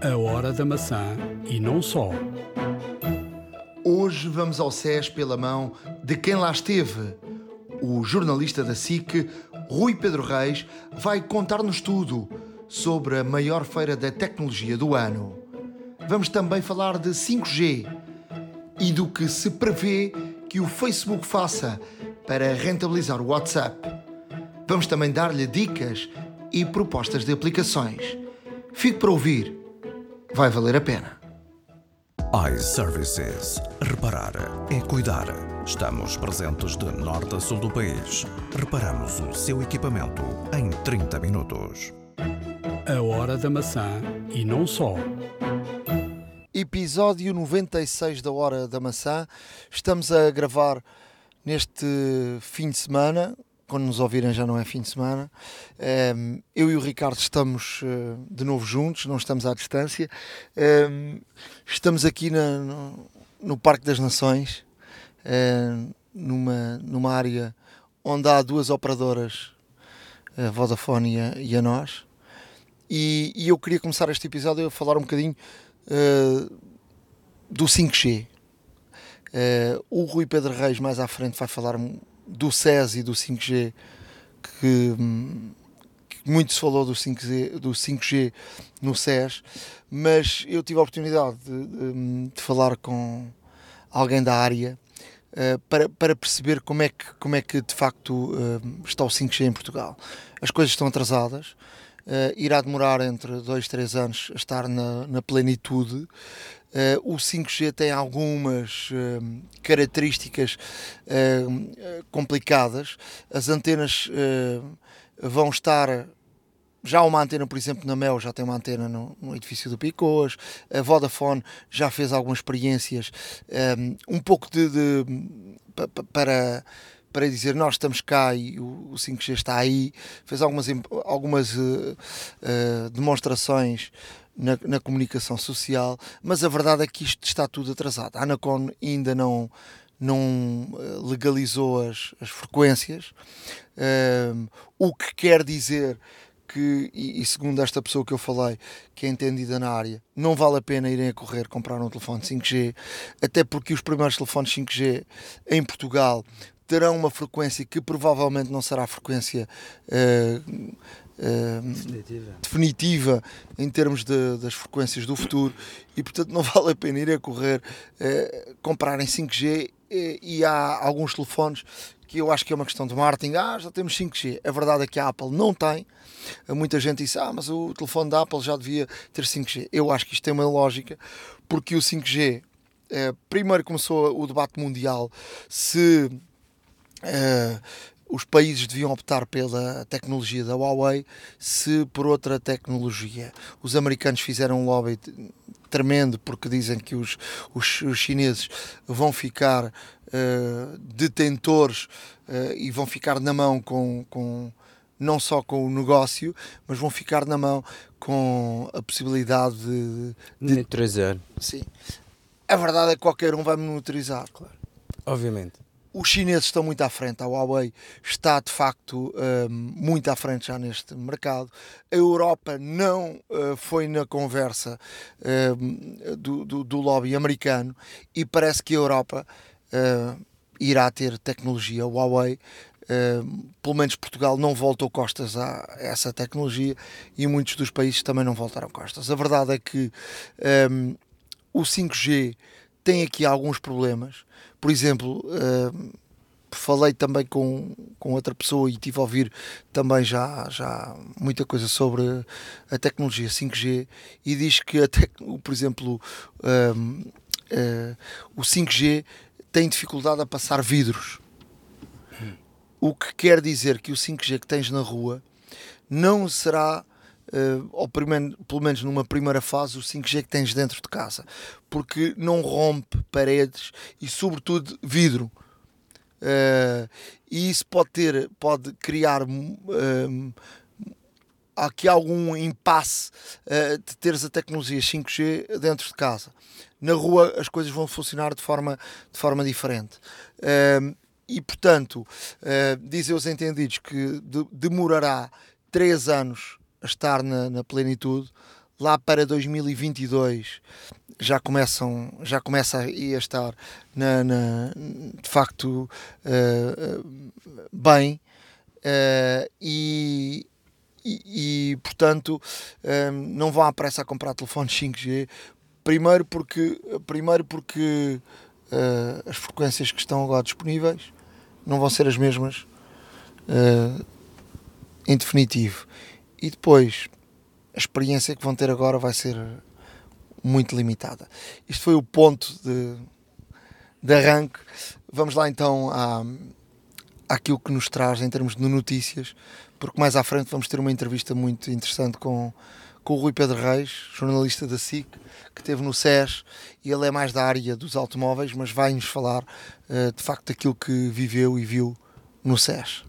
A hora da maçã e não só. Hoje vamos ao SES pela mão de quem lá esteve. O jornalista da SIC, Rui Pedro Reis, vai contar-nos tudo sobre a maior feira da tecnologia do ano. Vamos também falar de 5G e do que se prevê que o Facebook faça para rentabilizar o WhatsApp. Vamos também dar-lhe dicas e propostas de aplicações. Fique para ouvir, vai valer a pena. iServices. Reparar é cuidar. Estamos presentes de norte a sul do país. Reparamos o seu equipamento em 30 minutos. A hora da maçã e não só. Episódio 96 da Hora da Maçã. Estamos a gravar neste fim de semana. Quando nos ouvirem já não é fim de semana. Um, eu e o Ricardo estamos uh, de novo juntos, não estamos à distância. Um, estamos aqui na, no, no, Parque das Nações, uh, numa, numa área onde há duas operadoras, a Vodafone e a, e a nós. E, e, eu queria começar este episódio a falar um bocadinho uh, do 5G. Uh, o Rui Pedro Reis mais à frente vai falar do SES e do 5G que, que muito se falou do 5G, do 5G no SES, mas eu tive a oportunidade de, de, de falar com alguém da área uh, para, para perceber como é, que, como é que de facto uh, está o 5G em Portugal. As coisas estão atrasadas, uh, irá demorar entre 2 e 3 anos a estar na, na plenitude. Uh, o 5G tem algumas uh, características uh, complicadas. As antenas vão estar. Já uma antena, por exemplo, na Mel já tem uma antena no, no edifício do Picôs. A Vodafone já fez algumas experiências um, um pouco de, de para para dizer nós estamos cá e o, 5G está aí, fez algumas, algumas uh, uh, demonstrações na, na, comunicação social, mas a verdade é que isto está tudo atrasado. A Anacon ainda não, não eh, legalizou as, as frequências, um, o que quer dizer que, e, e, segundo esta pessoa que eu falei, que é entendida na área, não vale a pena irem a correr comprar um telefone 5G, até porque os primeiros telefones 5G em Portugal terão uma frequência que provavelmente não será a frequência uh, uh, definitiva. definitiva. em termos de, das frequências do futuro e portanto não vale a pena ir a correr uh, comprar em 5G e, e há alguns telefones que eu acho que é uma questão de marketing. Ah, já temos 5G. A verdade é que a Apple não tem. Muita gente disse, ah, mas o telefone da Apple já devia ter 5G. Eu acho que isto tem uma lógica, porque o 5G, eh, primeiro começou o debate mundial se Uh, os países deviam optar pela tecnologia da Huawei se por outra tecnologia. Os americanos fizeram um lobby tremendo porque dizem que os, os, os chineses vão ficar uh, detentores uh, e vão ficar na mão com, com não só com o negócio, mas vão ficar na mão com a possibilidade de, de monitorizar. Sim. A verdade é que qualquer um vai monitorizar. Claro. Obviamente os chineses estão muito à frente, a Huawei está de facto uh, muito à frente já neste mercado. A Europa não uh, foi na conversa uh, do, do, do, lobby americano e parece que a Europa irá ter tecnologia Huawei. pelo menos Portugal não voltou costas a essa tecnologia e muitos dos países também não voltaram costas. A verdade é que o 5G tem aqui alguns problemas por exemplo, uh, falei também com, com outra pessoa e tive a ouvir também já, já muita coisa sobre a tecnologia 5G e diz que, até, por exemplo, uh, uh, o 5G tem dificuldade a passar vidros. O que quer dizer que o 5G que tens na rua não será uh, ou primeiro, pelo menos numa primeira fase, o 5G que tens dentro de casa, porque não rompe paredes e, sobretudo, vidro. Uh, e isso pode ter, pode criar uh, aqui algum impasse uh, de teres a tecnologia 5G dentro de casa. Na rua as coisas vão funcionar de forma, de forma diferente. Uh, e portanto, uh, dizem os entendidos que de, demorará 3 anos estar na, na plenitude. lá para 2022 já começam já começa a estar na, na de facto uh, bem uh, e, e, e, portanto um, não vão à pressa a comprar telefones 5G primeiro porque primeiro porque uh, as frequências que estão agora disponíveis não vão ser as mesmas em definitivo e depois a experiência que vão ter agora vai ser muito limitada. Isto foi o ponto de, de arranque. Vamos lá então à, àquilo que nos traz em termos de notícias, porque mais à frente vamos ter uma entrevista muito interessante com, com o Rui Pedro Reis, jornalista da SIC, que esteve no SES, e ele é mais da área dos automóveis, mas vai-nos falar uh, de facto daquilo que viveu e viu no SES.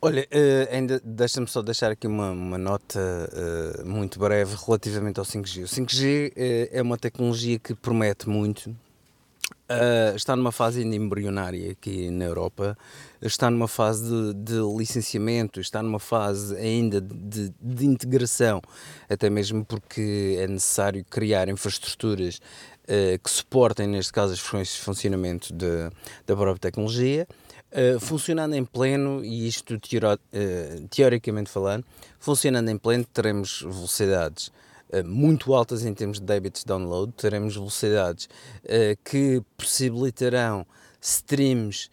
Olha, uh, ainda deixa-me só deixar aqui uma, uma nota uh, muito breve relativamente ao 5G. O 5G uh, eh, é uma tecnologia que promete muito. está numa fase ainda embrionária aqui na Europa, está numa fase de, de licenciamento, está numa fase ainda de, de, integração, até mesmo porque é necessário criar infraestruturas que suportem, neste caso, as frequências de funcionamento de, da própria tecnologia. Uh, funcionando em pleno, e isto uh, teoricamente falando, funcionando em pleno, teremos velocidades uh, muito altas em termos de debits download, teremos velocidades que possibilitarão streams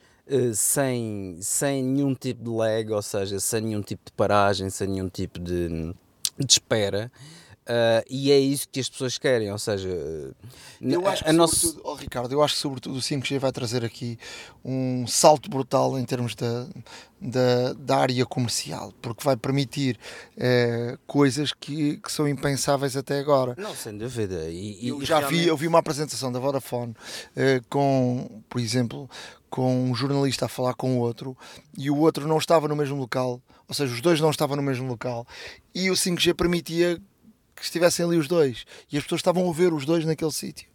sem, sem nenhum tipo de lag, ou seja, sem nenhum tipo de paragem, sem nenhum tipo de, de espera. Uh, e é isso que as pessoas querem, ou seja, eu acho que, a nosso... oh, Ricardo, eu acho que sobretudo o 5G vai trazer aqui um salto brutal em termos da, da, da área comercial, porque vai permitir uh, coisas que, que são impensáveis até agora. Não, sem dúvida. E, eu já realmente... vi, eu vi uma apresentação da Vodafone uh, com, por exemplo, com um jornalista a falar com o outro e o outro não estava no mesmo local, ou seja, os dois não estavam no mesmo local e o 5G permitia que estivessem ali os dois e as pessoas estavam a ver os dois naquele sítio.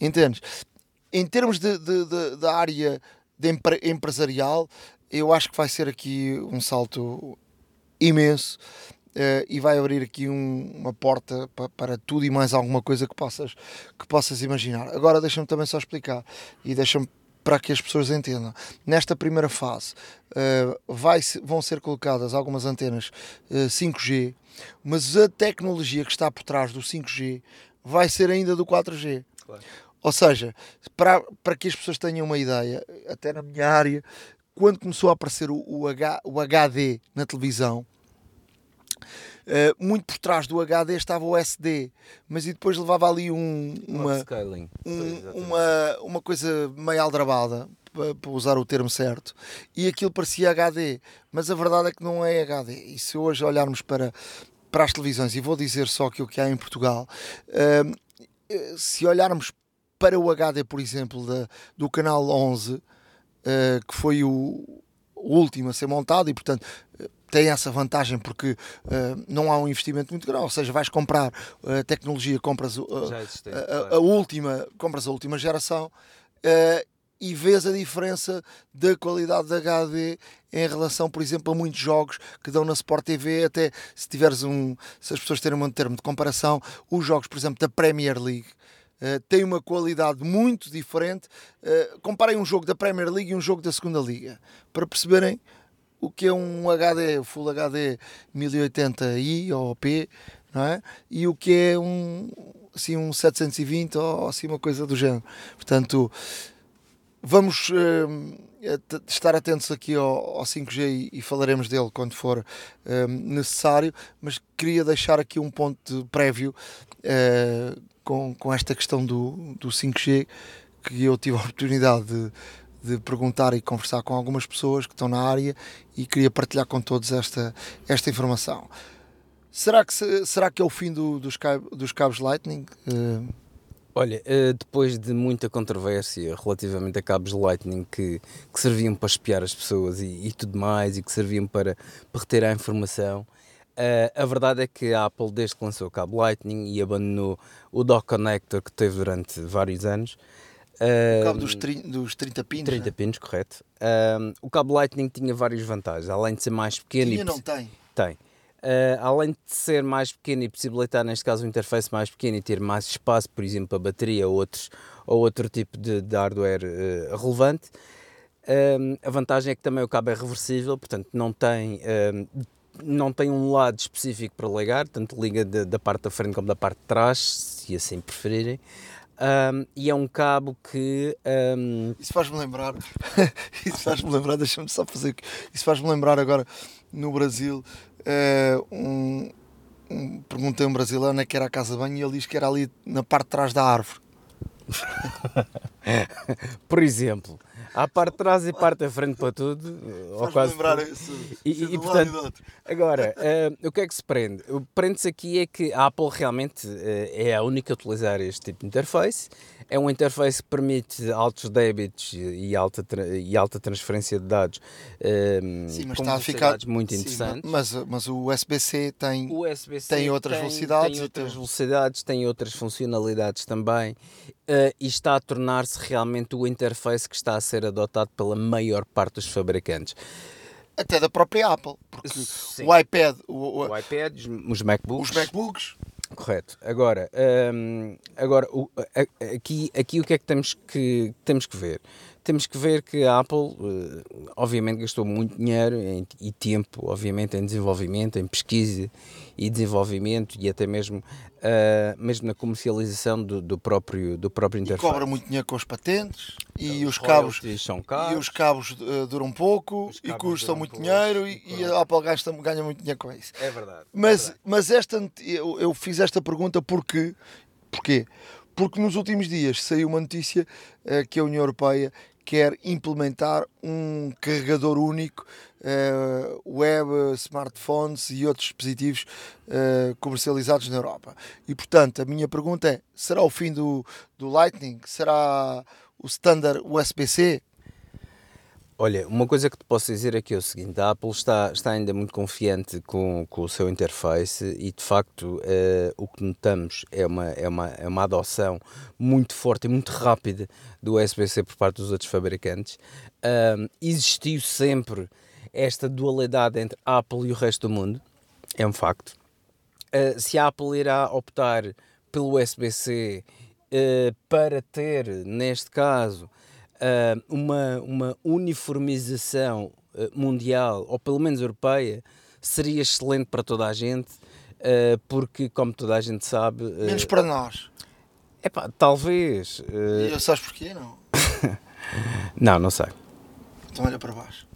Entendes? Em termos de, de, de, da área empre, empresarial, eu acho que vai ser aqui um salto imenso uh, e vai abrir aqui um, uma porta para, para tudo e mais alguma coisa que possas, que possas imaginar. Agora deixa-me também só explicar e deixa-me para que as pessoas entendam. Nesta primeira fase uh, vai, vão ser colocadas algumas antenas uh, 5G mas a tecnologia que está por trás do 5G vai ser ainda do 4G. Claro. Ou seja, para, para que as pessoas tenham uma ideia, até na minha área, quando começou a aparecer o, o, H, o HD na televisão, Uh, muito por trás do HD estava o SD, mas e depois levava ali um, uma, um, uma, uma coisa meio aldrabada, para usar o termo certo, e aquilo parecia HD, mas a verdade é que não é HD. E se hoje olharmos para, para as televisões, e vou dizer só que o que há em Portugal, uh, se olharmos para o HD, por exemplo, da, do canal 11, uh, que foi o, o, último a ser montado, e portanto tem essa vantagem porque uh, não há um investimento muito grande, ou seja, vais comprar a tecnologia, compras uh, a, a, a, última, compras a última geração uh, e vês a diferença da qualidade da HD em relação, por exemplo, a muitos jogos que dão na Sport TV, até se tiveres um, se as pessoas terem um termo de comparação, os jogos, por exemplo, da Premier League uh, têm uma qualidade muito diferente. Uh, comparem um jogo da Premier League e um jogo da Segunda Liga, para perceberem o que é um HD, Full HD 1080i ou P, não é? E o que é um, assim, um 720 ou assim uma coisa do género. Portanto, Vamos uh, estar atentos aqui ao, ao 5G e, e, falaremos dele quando for uh, necessário, mas queria deixar aqui um ponto prévio uh, com, com esta questão do, do 5G que eu tive a oportunidade de, de perguntar e conversar com algumas pessoas que estão na área e queria partilhar com todos esta, esta informação. Será que, será que é o fim do, dos, cabos, dos cabos Lightning? Uh, Olha, eh, depois de muita controvérsia relativamente a cabos Lightning que, que serviam para espiar as pessoas e, e tudo mais e que serviam para, para reter a informação, uh, a verdade é que a Apple, desde que lançou o cabo Lightning e abandonou o dock connector que teve durante vários anos, o cabo dos, dos 30 pinos. 30 né? pinos, correto. O cabo Lightning tinha várias vantagens, além de ser mais pequeno. Tinha, e, não tem? Tem. Uh, além de ser mais pequeno e possibilitar, neste caso, um interface mais pequeno e ter mais espaço, por exemplo, para bateria ou, outros, ou outro tipo de, de hardware uh, relevante, a vantagem é que também o cabo é reversível, portanto não tem, não tem um lado específico para ligar, tanto liga de, da parte da frente como da parte de trás, se assim preferirem. Um, e é um cabo que. Um... Isso faz-me lembrar. isso faz-me lembrar, deixa-me só fazer. Isso faz-me lembrar agora no Brasil uh, um, um, perguntei a um brasileiro onde é que era a casa de banho e ele diz que era ali na parte de trás da árvore. Por exemplo, há parte de trás e parte da frente para tudo. Ou quase lembrar isso. E, e, e portanto, agora, uh, o que é que se prende? O que prende-se aqui é que a Apple realmente uh, é a única a utilizar este tipo de interface é um interface que permite altos débitos e alta, e alta transferência de dados um, Sim, mas está a ficar muito Sim, interessante. Mas, mas o USB-C tem, USB tem outras tem, velocidades. Tem outras velocidades, tem outras funcionalidades também uh, e está a tornar-se realmente o interface que está a ser adotado pela maior parte dos fabricantes até da própria Apple, porque Sim. o iPad, o, o, iPad, os MacBooks, os MacBooks Correto. Agora, um, agora o, aqui, aqui o que é que temos que, temos que ver? Temos que ver que a Apple, uh, obviamente, gastou muito dinheiro e tempo, obviamente, em desenvolvimento, em pesquisa e desenvolvimento e até mesmo, uh, mesmo na comercialização do, do, próprio, do próprio interface. E cobra muito dinheiro com as patentes e os, os cabos são caros. E os cabos uh, duram pouco e custam muito pouco, dinheiro e, e, a Apple gasta, ganha muito dinheiro com isso. É verdade. Mas, é verdade. mas esta, eu, eu fiz esta pergunta porque, porquê? Porque nos últimos dias saiu uma notícia uh, que a União Europeia quer implementar um carregador único uh, web, smartphones e outros dispositivos uh, comercializados na Europa. E portanto, a minha pergunta é: será o fim do, do Lightning? Será o standard USB-C? Olha, uma coisa que te posso dizer aqui é, é o seguinte: a Apple está, está ainda muito confiante com, com o seu interface e, de facto, uh, o que notamos é uma, é, uma, é uma adoção muito forte e muito rápida do USB-C por parte dos outros fabricantes. Uh, existiu sempre esta dualidade entre a Apple e o resto do mundo, é um facto. Uh, se a Apple irá optar pelo USB-C para ter, neste caso, uh, uma, uma uniformização uh, mundial, ou pelo menos europeia, seria excelente para toda a gente, uh, porque, como toda a gente sabe. Menos para nós. É pá, talvez. E sabes porquê? Não? não, não sei. Então olha para baixo.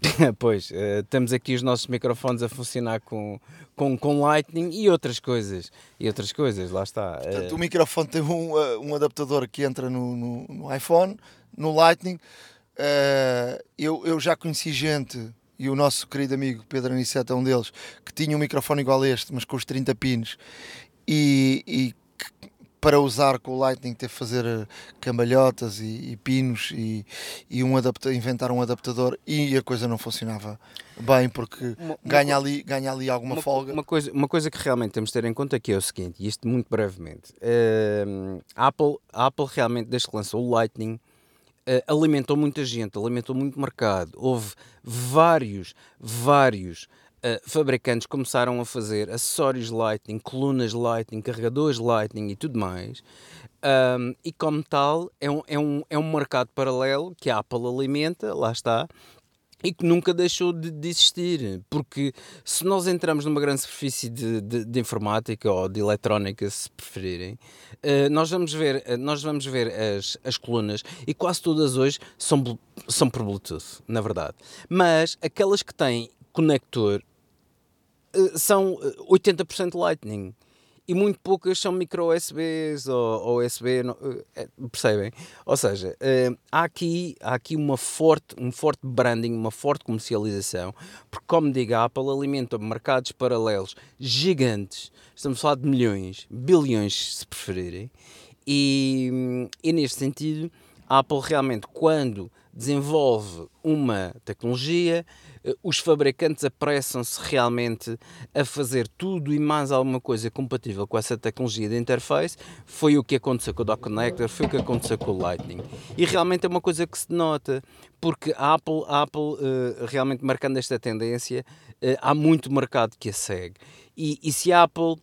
pois, uh, temos aqui os nossos microfones a funcionar com, com, com Lightning e outras coisas. E outras coisas, lá está. Portanto, uh... o microfone tem um, uh, um adaptador que entra no, no, no iPhone, no Lightning. eu, eu já conheci gente, e o nosso querido amigo Pedro Aniceto é um deles, que tinha um microfone igual a este, mas com os 30 pins, e, e para usar com o Lightning ter que fazer eh, cambalhotas e, e pinos e, e um adapta, inventar um adaptador e a coisa não funcionava bem porque uma, ganha, uma, ali, ganha ali alguma uma, folga. Uma coisa, uma coisa que realmente temos de ter em conta aqui é o seguinte, e isto muito brevemente, uh, a, Apple, a Apple realmente desde que lançou o Lightning uh, alimentou muita gente, alimentou muito mercado, houve vários, vários Uh, fabricantes começaram a fazer acessórios Lightning, colunas Lightning, carregadores Lightning e tudo mais. Um, e como tal, é um, é, um, é um mercado paralelo que a Apple alimenta, lá está, e que nunca deixou de, de, existir, porque se nós entramos numa grande superfície de, de, de informática ou de eletrónica, se preferirem, uh, nós vamos ver, uh, nós vamos ver as, as colunas e quase todas hoje são, são por Bluetooth, na verdade. Mas aquelas que têm conector eh, são 80% eh, Lightning e muito poucas são micro USBs ou, ou USB, não, é, percebem? Ou seja, uh, há, aqui, há aqui uma forte, um forte branding, uma forte comercialização, porque, como digo, a Apple alimenta mercados paralelos gigantes, estamos a falar de milhões, bilhões, se preferirem, e, e neste sentido, a Apple realmente, quando desenvolve uma tecnologia, eh, os fabricantes apressam-se realmente a fazer tudo e mais alguma coisa compatível com essa tecnologia de interface. Foi o que aconteceu com o Dock Connector, foi o que aconteceu com o Lightning. E realmente é uma coisa que se nota, porque a Apple, a Apple uh, realmente marcando esta tendência, uh, há muito mercado que a segue. E, e se a Apple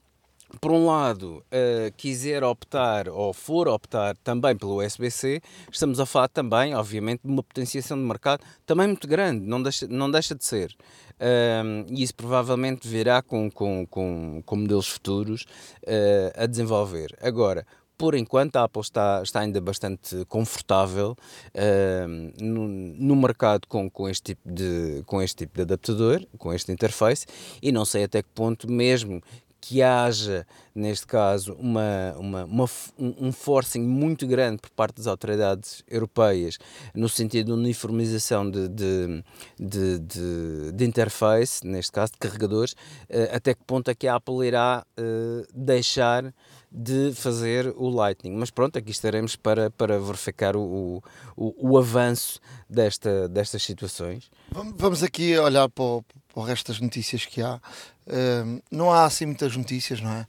por um lado, uh, quiser optar ou for optar também pelo USB-C, estamos a falar também, obviamente, de uma potenciação de mercado também muito grande, não deixa, não deixa de ser. Uh, e isso provavelmente virá com, com, com, com modelos futuros uh, a desenvolver. Agora, por enquanto a Apple está, está ainda bastante confortável uh, no, no, mercado com, com, este tipo de, com este tipo de adaptador, com este interface, e não sei até que ponto, mesmo que haja, neste caso, uma, uma, uma, um forcing muito grande por parte das autoridades europeias no sentido de uniformização de, de, de, de, de interface, neste caso de carregadores, uh, até que ponto é que a Apple irá uh, deixar de fazer o Lightning. Mas pronto, aqui estaremos para, para verificar o, o, o avanço desta, destas situações. Vamos aqui olhar para o, para o resto das notícias que há. Um, não há assim muitas notícias, não é?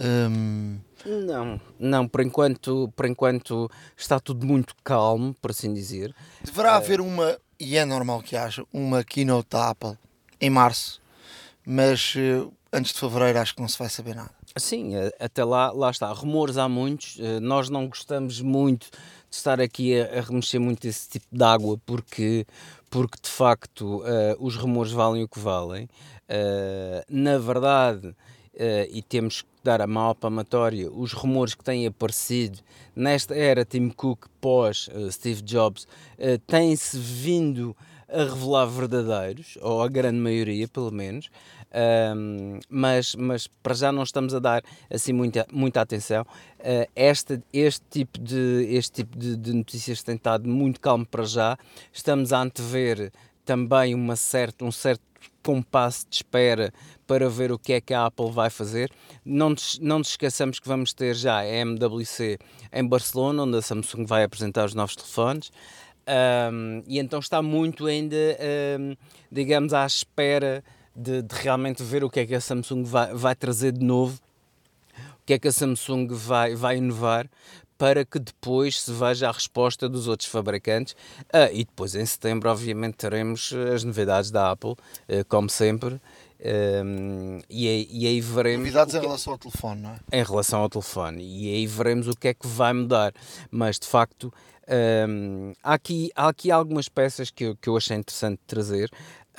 Um... Não, não, por enquanto, por enquanto está tudo muito calmo, por assim dizer. Deverá uh... haver uma, e é normal que haja, uma keynote da Apple em março, mas uh, antes de fevereiro acho que não se vai saber nada. Sim, até lá, lá está. Rumores há muitos. Eh, nós não gostamos muito de estar aqui a, a remexer muito esse tipo de água porque, porque de facto uh, os rumores valem o que valem. Uh, na verdade, uh, e temos que dar a mal palmatória, os rumores que têm aparecido nesta era Tim Cook pós Steve Jobs têm-se vindo a revelar verdadeiros, ou a grande maioria pelo menos. Mas, mas para já não estamos a dar assim muita, muita atenção. Uh, este, este tipo, de, este tipo de, de notícias tem estado muito calmo para já. Estamos a antever também uma certa, um certo compasso de espera para ver o que é que a Apple vai fazer. Não nos, não nos esqueçamos que vamos ter já a MWC em Barcelona, onde a Samsung vai apresentar os novos telefones. Um, e então está muito ainda, um, digamos, à espera de, de, realmente ver o que é que a Samsung vai, vai trazer de novo, o que é que a Samsung vai, vai inovar, para que depois se veja a resposta dos outros fabricantes. Ah, e depois em setembro, obviamente, teremos as novidades da Apple, ah, como sempre. Um, e, aí, e, aí, veremos. Novidades em relação ao telefone, não é? Em relação ao telefone. E aí veremos o que é que vai mudar. Mas de facto, um, há, aqui, há aqui algumas peças que eu, que eu achei interessante trazer.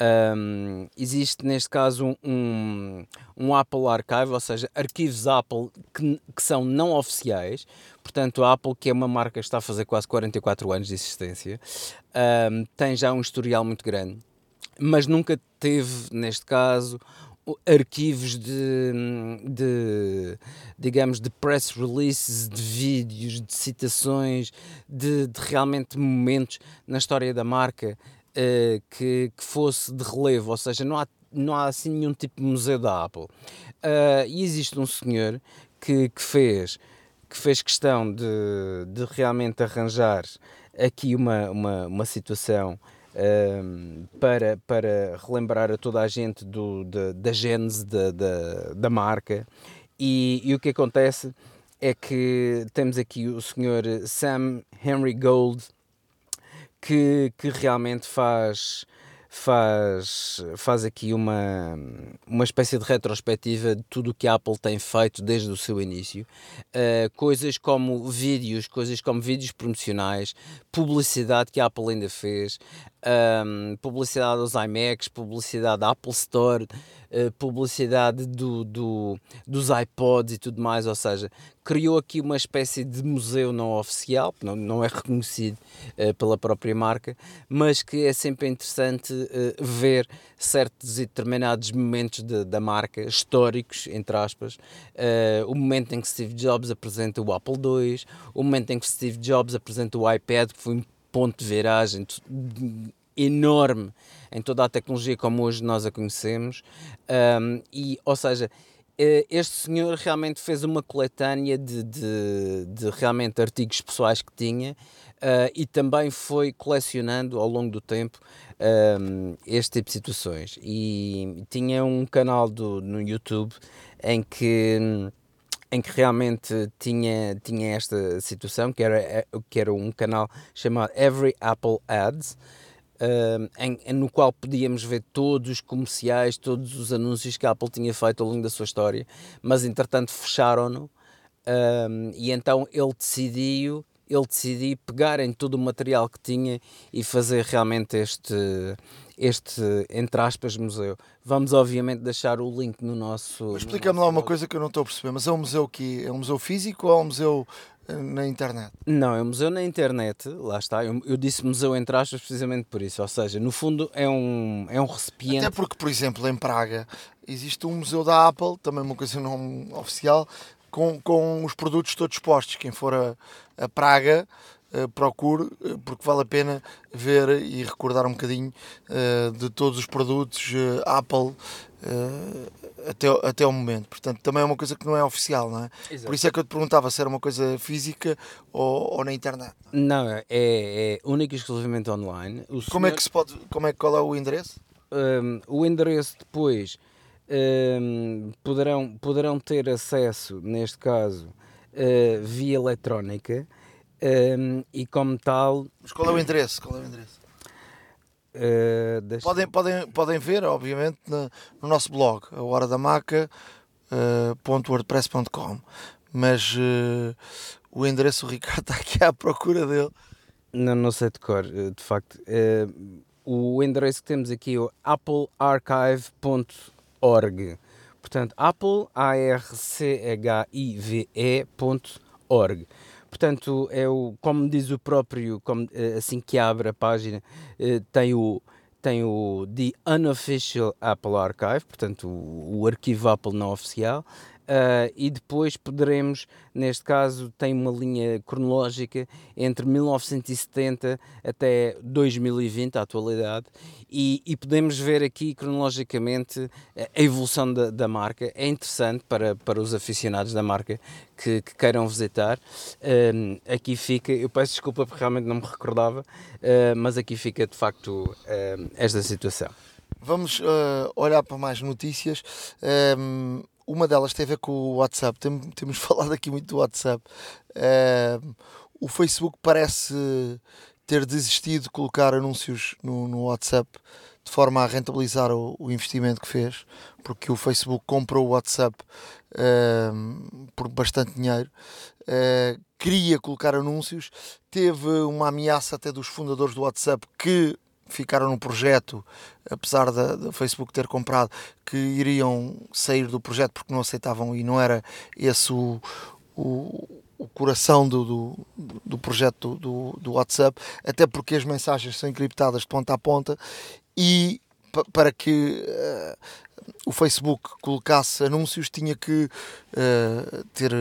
Um, existe neste caso um, um, Apple Archive, ou seja, arquivos Apple que, que, são não oficiais. Portanto, a Apple, que é uma marca que está a fazer quase 44 anos de existência, um, tem já um historial muito grande, mas nunca teve, neste caso, arquivos de, de, digamos, de press releases, de vídeos, de citações, de, de realmente momentos na história da marca uh, que, que fosse de relevo, ou seja, não há, não há assim nenhum tipo de museu da Apple. Uh, e existe um senhor que, que, fez, que fez questão de, de realmente arranjar aqui uma, uma, uma situação uh, para, para relembrar a toda a gente do, da, da gênese da, da, da marca. E, e, o que acontece é que temos aqui o senhor Sam Henry Gold, que, que realmente faz, faz, faz aqui uma, uma espécie de retrospectiva de tudo o que a Apple tem feito desde o seu início. Uh, coisas como vídeos, coisas como vídeos promocionais, publicidade que a Apple ainda fez, um, publicidade aos iMacs, publicidade da Apple Store, uh, publicidade do, do, dos iPods e tudo mais, ou seja, criou aqui uma espécie de museu não oficial, não, não é reconhecido uh, pela própria marca, mas que é sempre interessante uh, ver certos e determinados momentos de, da marca, históricos, entre aspas, o momento em que Steve Jobs apresenta o Apple II, o momento em que Steve Jobs apresenta o iPad, que foi um ponto de viragem enorme em toda a tecnologia como hoje nós a conhecemos. Um, e, ou seja, eh, este senhor realmente fez uma coletânea de, de, de realmente artigos pessoais que tinha uh, e também foi colecionando ao longo do tempo um, este tipo de situações. E tinha um canal do, no YouTube em que em que realmente tinha, tinha esta situação, que era, que era um canal chamado Every Apple Ads, uh, em, no qual podíamos ver todos os comerciais, todos os anúncios que a Apple tinha feito ao longo da sua história, mas entretanto fecharam-no uh, e então ele decidiu ele decidiu pegar em todo o material que tinha e fazer realmente este, este entre aspas, museu. Vamos, obviamente, deixar o link no nosso. Explica-me lá uma coisa que eu não estou a perceber, mas é um museu que é um museu físico ou é um museu na internet? Não, é um museu na internet, lá está. Eu, eu, disse museu entre aspas precisamente por isso. Ou seja, no fundo é um, é um recipiente. Até porque, por exemplo, em Praga existe um museu da Apple, também uma coisa não oficial, com, com os produtos todos expostos. Quem for a, a Praga. Uh, procure, uh, porque vale a pena ver e recordar um bocadinho uh, de todos os produtos Apple até, até o momento. Portanto, também é uma coisa que não é oficial, não é? Exato. Por isso é que eu te perguntava se era uma coisa física ou, ou na internet. Não, é, é único e exclusivamente online. O como é que se pode, como é, qual é o endereço? Um, o endereço depois um, poderão, poderão ter acesso, neste caso, uh, via eletrónica um, e como tal... Mas qual é o endereço? Qual é o endereço? Uh, podem, podem, podem ver, obviamente, no, no nosso blog, a hora da maca.wordpress.com. Uh, mas uh, o endereço, o Ricardo está aqui à procura dele. Não, não sei de cor, de facto. o endereço que temos aqui é o applearchive.org. Portanto, apple, A-R-C-H-I-V-E.org. Portanto, é o, como diz o próprio, como, eh, assim que abre a página, eh, tem o, tem o The Unofficial Apple Archive, portanto, o, o arquivo Apple não oficial, Uh, e depois poderemos, neste caso, tem uma linha cronológica entre 1970 até 2020, a atualidade, e, e podemos ver aqui cronologicamente a evolução da, da, marca. É interessante para, para os aficionados da marca que, que queiram visitar. Uh, aqui fica, eu peço desculpa porque realmente não me recordava, uh, mas aqui fica de facto esta situação. Vamos olhar para mais notícias. Uma delas tem a ver com o WhatsApp. Tem, temos falado aqui muito do WhatsApp. Uh, o Facebook parece ter desistido de colocar anúncios no, no WhatsApp de forma a rentabilizar o, o, investimento que fez, porque o Facebook comprou o WhatsApp uh, por bastante dinheiro. Uh, queria colocar anúncios, teve uma ameaça até dos fundadores do WhatsApp que ficaram no projeto, apesar do Facebook ter comprado, que iriam sair do projeto porque não aceitavam e não era esse o, o, o coração do, do, do projeto do, do, WhatsApp, até porque as mensagens são encriptadas de ponta a ponta e para que uh, o Facebook colocasse anúncios tinha que uh, ter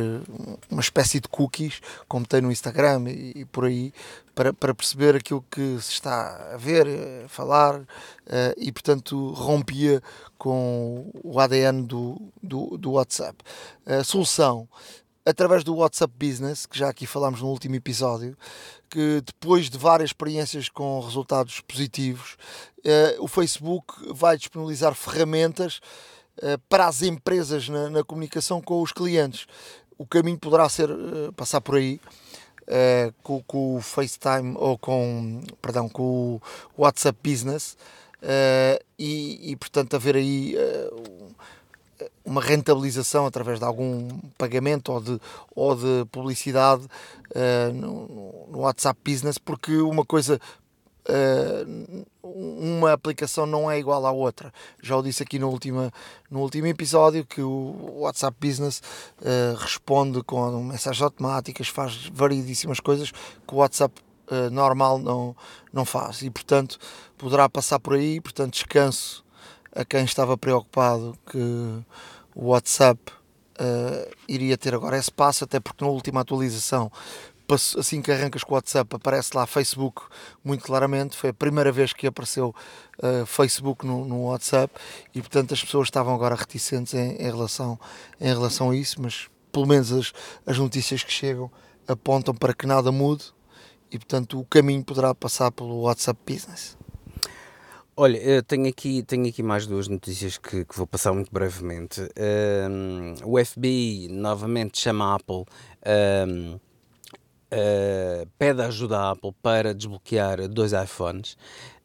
uma espécie de cookies, como tem no Instagram e, e, por aí, para, para perceber aquilo que se está a ver, a falar, uh, e portanto rompia com o ADN do, do, do WhatsApp. A solução através do WhatsApp Business, que já aqui falámos no último episódio, que depois de várias experiências com resultados positivos, eh, o Facebook vai disponibilizar ferramentas eh, para as empresas na, na, comunicação com os clientes. O caminho poderá ser eh, passar por aí. com, com, o FaceTime ou com, perdão, com o WhatsApp Business e, e, portanto haver aí uma rentabilização através de algum pagamento ou de, ou de publicidade uh, no, no, WhatsApp Business, porque uma coisa. Uh, uma aplicação não é igual à outra. Já o disse aqui no último, no último episódio que o WhatsApp Business uh, responde com mensagens automáticas, faz variedíssimas coisas que o WhatsApp normal não, não faz e portanto poderá passar por aí. Portanto, descanso a quem estava preocupado que o WhatsApp uh, iria ter agora esse passo, até porque na última atualização assim que arrancas com o WhatsApp, aparece lá Facebook muito claramente. Foi a primeira vez que apareceu uh, Facebook no, no, WhatsApp e, portanto, as pessoas estavam agora reticentes em, em, relação, em relação a isso, mas pelo menos as, as notícias que chegam apontam para que nada mude e, portanto, o caminho poderá passar pelo WhatsApp Business. Olha, tenho aqui, tenho aqui mais duas notícias que, que vou passar muito brevemente. Um, o FBI novamente chama a Apple, um, uh, eh, pede ajuda à Apple para desbloquear dois iPhones.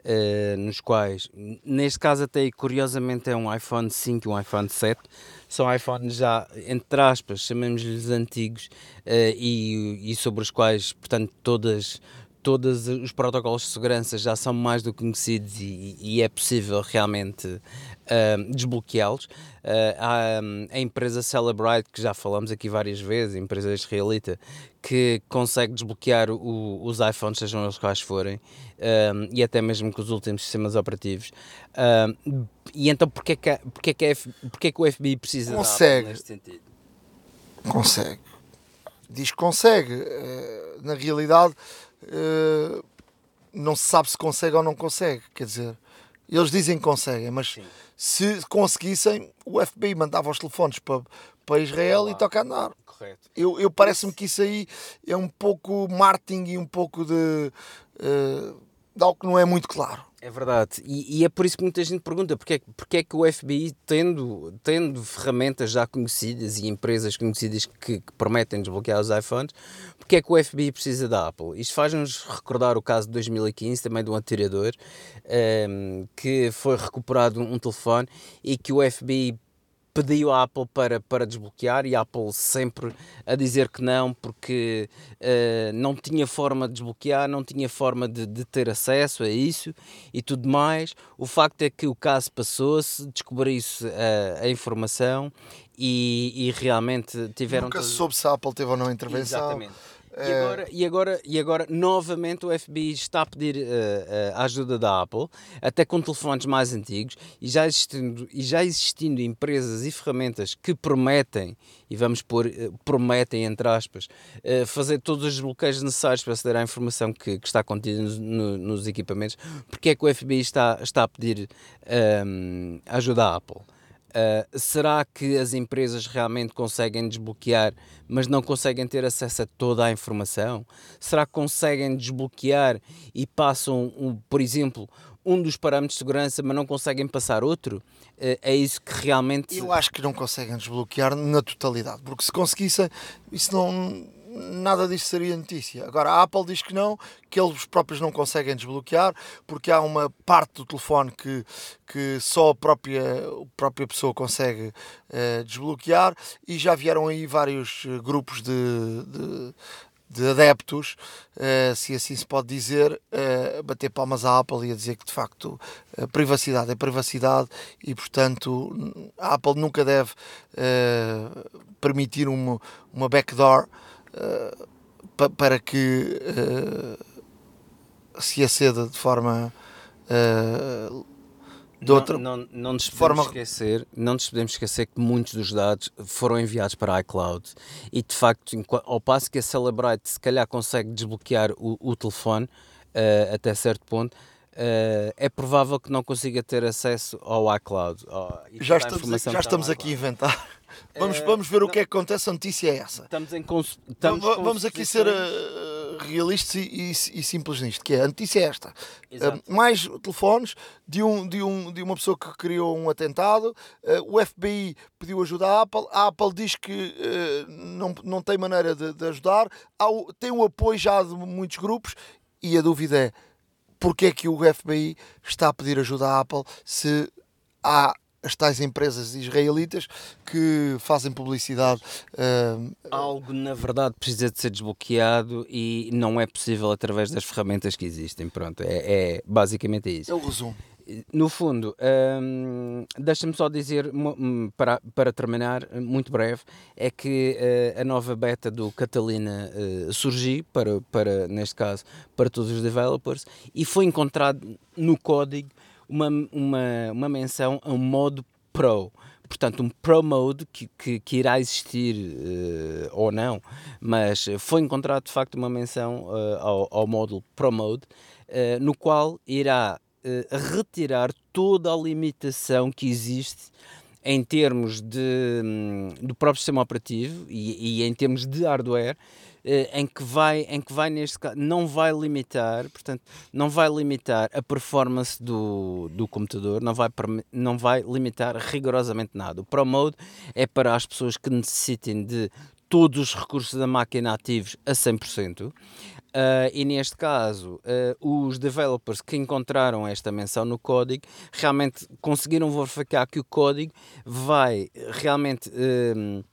Uh, nos quais, neste caso até curiosamente é um iPhone 5 e um iPhone 7, são iPhones já, entre aspas, chamamos-lhes antigos uh, e, e sobre os quais, portanto, todas todos os protocolos de segurança já são mais do que conhecidos e, e é possível realmente uh, desbloqueá-los. Uh, há a empresa Celebrite, que já falamos aqui várias vezes, empresa israelita, que consegue desbloquear o, os iPhones, sejam eles quais forem, um, e até mesmo com os últimos sistemas operativos. E então, porquê que, porquê que, F, porquê que o FBI precisa consegue. neste sentido? Consegue. Diz que consegue. Uh, na realidade uh, não se sabe se consegue ou não consegue. Quer dizer, eles dizem que conseguem, mas Sim. se conseguissem, o FBI mandava os telefones para, para Israel e toca a andar. Correto. Eu, eu parece-me que isso aí é um pouco marketing e um pouco de, uh, de algo que não é muito claro. É verdade, e, e, é por isso que muita gente pergunta porque é, porque é que o FBI, tendo, tendo ferramentas já conhecidas e empresas conhecidas que, que prometem desbloquear os iPhones, porque é que o FBI precisa da Apple? Isto faz-nos recordar o caso de 2015, também de um atirador, um, ehm, que foi recuperado um telefone e que o FBI pediu à Apple para, para desbloquear e a Apple sempre a dizer que não, porque uh, não tinha forma de desbloquear, não tinha forma de, de, ter acesso a isso e tudo mais. O facto é que o caso passou-se, descobriu-se a, a informação e, e, realmente tiveram. Nunca se soube se a Apple teve ou não intervenção. Exatamente e, agora, e, agora, e agora, novamente, o FBI está a pedir uh, uh, a ajuda da Apple, até com telefones mais antigos, e já, existindo, e já existindo empresas e ferramentas que prometem, e vamos pôr, uh, prometem, entre aspas, fazer todos os bloqueios necessários para aceder à informação que, que está contida no, no, nos equipamentos, porque é que o FBI está, está a pedir um, ajuda à Apple? Uh, será que as empresas realmente conseguem desbloquear, mas não conseguem ter acesso a toda a informação? Será que conseguem desbloquear e passam, um, por exemplo, um dos parâmetros de segurança, mas não conseguem passar outro? Uh, é isso que realmente. Eu acho que não conseguem desbloquear na totalidade, porque se conseguissem, isso não nada disso seria notícia. Agora, a Apple diz que não, que eles próprios não conseguem desbloquear, porque há uma parte do telefone que, que só a própria, a própria pessoa consegue uh, desbloquear, e já vieram aí vários eh, grupos de, de de adeptos, uh, se assim se pode dizer, bater palmas à Apple e a dizer que de facto a privacidade é privacidade e portanto a Apple nunca deve permitir uma, uma backdoor uh, para que uh, se aceda de forma uh, de outra não, não, não nos forma esquecer não nos podemos esquecer que muitos dos dados foram enviados para a iCloud. E de facto ao passo que a Celebrite se calhar consegue desbloquear o, o telefone uh, até certo ponto uh, é provável que não consiga ter acesso ao iCloud. Já estamos, já estamos aqui a inventar Vamos, uh, vamos ver não, o que é que acontece, a notícia é essa. Estamos em cons, estamos Vamos aqui ser uh, realistas e, e, e, simples nisto, que é, a notícia é esta. Uh, mais telefones de, um, de, um, de uma pessoa que criou um atentado, o FBI pediu ajuda à Apple, a Apple diz que não, não tem maneira de, de ajudar, Há, tem o apoio já de muitos grupos e a dúvida é porque é que o FBI está a pedir ajuda à Apple se há as tais empresas israelitas que fazem publicidade. Uh, Algo, na verdade, precisa de ser desbloqueado e não é possível através das ferramentas que existem. Pronto, é, é basicamente isso. É o resumo. No fundo, hum, deixa-me só dizer, para, para terminar, muito breve, é que uh, a nova beta do Catalina uh, surgiu, para, para, neste caso, para todos os developers, e foi encontrado no código uma, uma, uma menção a um modo Pro. portanto, um Pro Mode que, que, que irá existir uh, ou não, mas foi encontrado de facto uma menção uh, ao, ao módulo Pro Mode, uh, no qual irá retirar toda a limitação que existe em termos de, um, do próprio sistema operativo e, e em termos de hardware em que vai em que vai neste caso não vai limitar portanto não vai limitar a performance do, do computador não vai não vai limitar rigorosamente nada o Pro Mode é para as pessoas que necessitem de todos os recursos da máquina ativos a 100%. Uh, eh, e neste caso, uh, os developers que encontraram esta menção no código realmente conseguiram verificar que o código vai realmente. Uh,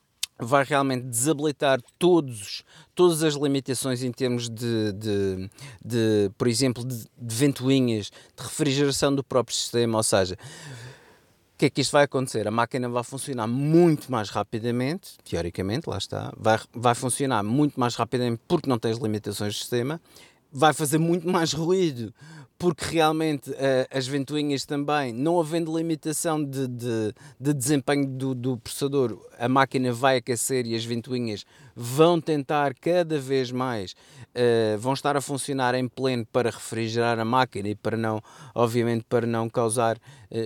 vai realmente desabilitar todos, todas as limitações em termos de, de, de por exemplo, de, de ventoinhas, de refrigeração do próprio sistema, ou seja, o que é que isto vai acontecer? A máquina vai funcionar muito mais rapidamente, teoricamente, lá está, vai, vai funcionar muito mais rapidamente porque não tens limitações do sistema, vai fazer muito mais ruído porque realmente uh, as ventoinhas também, não havendo limitação de, de, de desempenho do, do, processador, a máquina vai aquecer e as ventoinhas vão tentar cada vez mais, uh, vão estar a funcionar em pleno para refrigerar a máquina e para não, obviamente, para não causar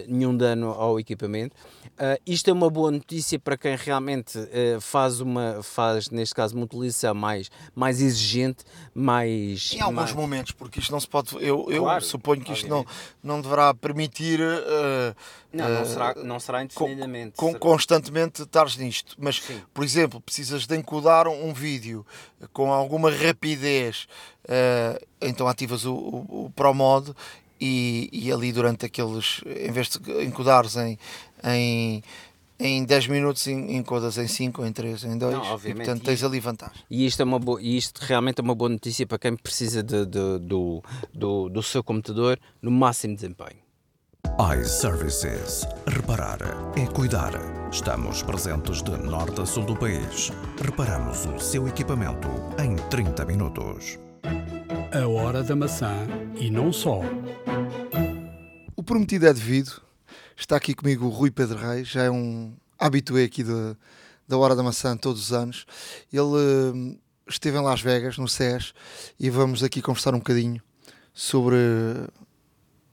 nenhum dano ao equipamento. Uh, isto é uma boa notícia para quem realmente uh, faz uma faz neste caso uma utilização mais mais exigente mais em alguns mais... momentos porque isto não se pode eu, eu claro, suponho que isto não não deverá permitir uh, não, não será não será indefinidamente com, com, constantemente estares nisto mas Sim. por exemplo precisas de encodar um vídeo com alguma rapidez então ativas o, o, o Pro Mode e, e ali durante aqueles, em vez de encodares em, em, em 10 minutos encodas em 5, em 3, em 2 Não, e portanto tens ali vantagem. E isto, é uma boa, e isto realmente é uma boa notícia para quem precisa de, de, do, do, do seu computador no máximo desempenho. iServices. Reparar é cuidar. Estamos presentes de norte a sul do país. Reparamos o seu equipamento em 30 minutos. A hora da maçã e não só. O prometido é devido. Está aqui comigo o Rui Pedro Reis, já é um habitué aqui da, da Hora da Maçã todos os anos. Ele uh, esteve em Las Vegas, no SES, e vamos aqui conversar um bocadinho sobre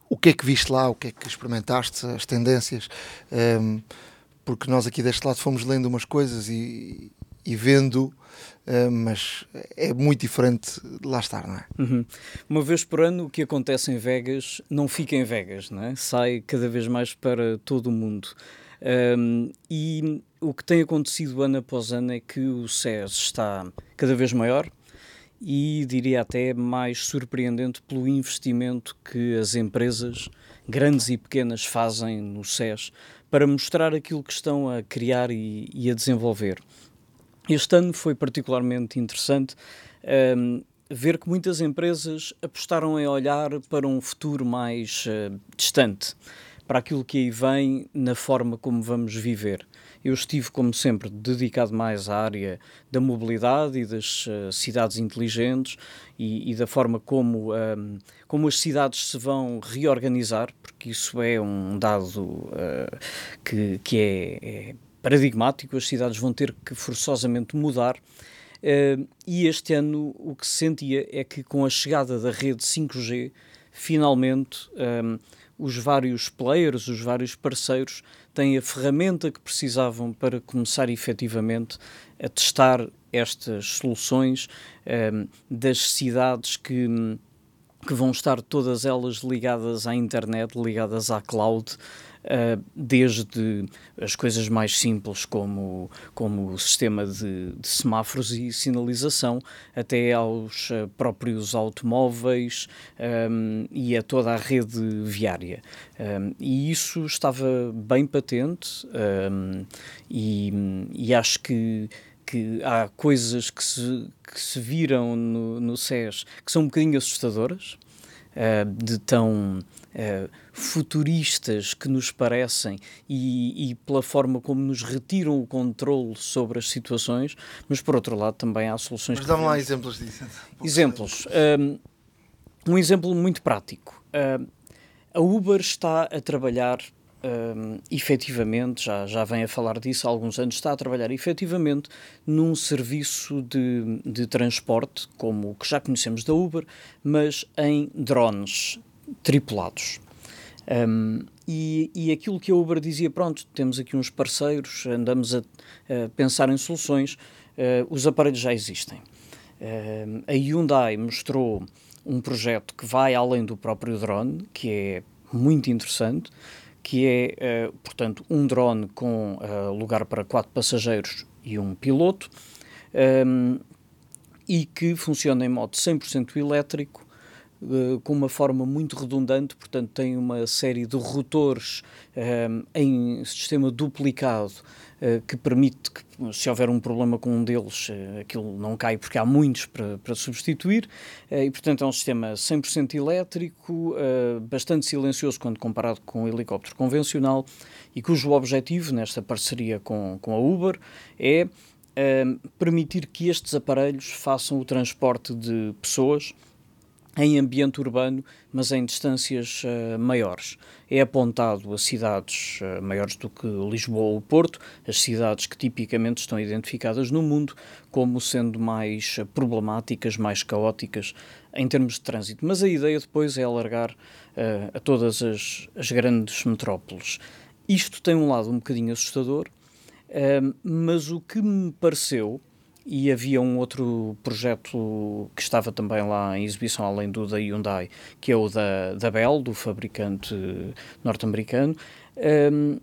o que é que viste lá, o que é que experimentaste, as tendências, um, porque nós aqui deste lado fomos lendo umas coisas e, e vendo Uh, mas é muito diferente de lá estar, não é? Uhum. Uma vez por ano, o que acontece em Vegas não fica em Vegas, não é? sai cada vez mais para todo o mundo. Um, e o que tem acontecido ano após ano é que o SES está cada vez maior e diria até mais surpreendente pelo investimento que as empresas, grandes e pequenas, fazem no SES para mostrar aquilo que estão a criar e, e a desenvolver. Este ano foi particularmente interessante um, ver que muitas empresas apostaram em olhar para um futuro mais uh, distante, para aquilo que aí vem na forma como vamos viver. Eu estive, como sempre, dedicado mais à área da mobilidade e das uh, cidades inteligentes e, e, da forma como, um, como as cidades se vão reorganizar, porque isso é um dado uh, que, que é, é paradigmático, as cidades vão ter que forçosamente mudar. Uh, e este ano o que se sentia é que com a chegada da rede 5G, finalmente um, os vários players, os vários parceiros, têm a ferramenta que precisavam para começar efetivamente a testar estas soluções um, das cidades que, que vão estar todas elas ligadas à internet, ligadas à cloud. Uh, desde as coisas mais simples, como, como o sistema de, de semáforos e sinalização, até aos uh, próprios automóveis um, e a toda a rede viária. Um, e isso estava bem patente um, e, e acho que que há coisas que se, que se viram no, no SES que são um bocadinho assustadoras, uh, de tão uh, futuristas que nos parecem e, e, pela forma como nos retiram o controle sobre as situações, mas por outro lado também há soluções. Mas dá-me lá exemplos disso. Exemplos. Um, um exemplo muito prático. Uh, a Uber está a trabalhar um, efetivamente, já, já vem a falar disso há alguns anos, está a trabalhar efetivamente num serviço de, de transporte, como o que já conhecemos da Uber, mas em drones tripulados. Um, e, e aquilo que a Uber dizia, pronto, temos aqui uns parceiros, andamos a, a pensar em soluções, uh, os aparelhos já existem. Uh, a Hyundai mostrou um projeto que vai além do próprio drone, que é muito interessante, que é, uh, portanto, um drone com uh, lugar para quatro passageiros e um piloto, um, e que funciona em modo 100% elétrico, uh, com uma forma muito redundante, portanto, tem uma série de rotores um, em sistema duplicado eh, que permite que, se houver um problema com um deles, aquilo não cai porque há muitos para, para substituir. E, portanto, é um sistema 100% elétrico, bastante silencioso quando comparado com um helicóptero convencional e cujo objetivo, nesta parceria com, com a Uber, é permitir que estes aparelhos façam o transporte de pessoas em ambiente urbano, mas em distâncias uh, maiores. É apontado a cidades uh, maiores do que Lisboa ou Porto, as cidades que tipicamente estão identificadas no mundo como sendo mais uh, problemáticas, mais caóticas em termos de trânsito. Mas a ideia depois é alargar a todas as, as, grandes metrópoles. Isto tem um lado um bocadinho assustador, mas o que me pareceu e havia um outro projeto que estava também lá em exibição, além do da Hyundai, que é o da, da Bell, do fabricante norte-americano. Um,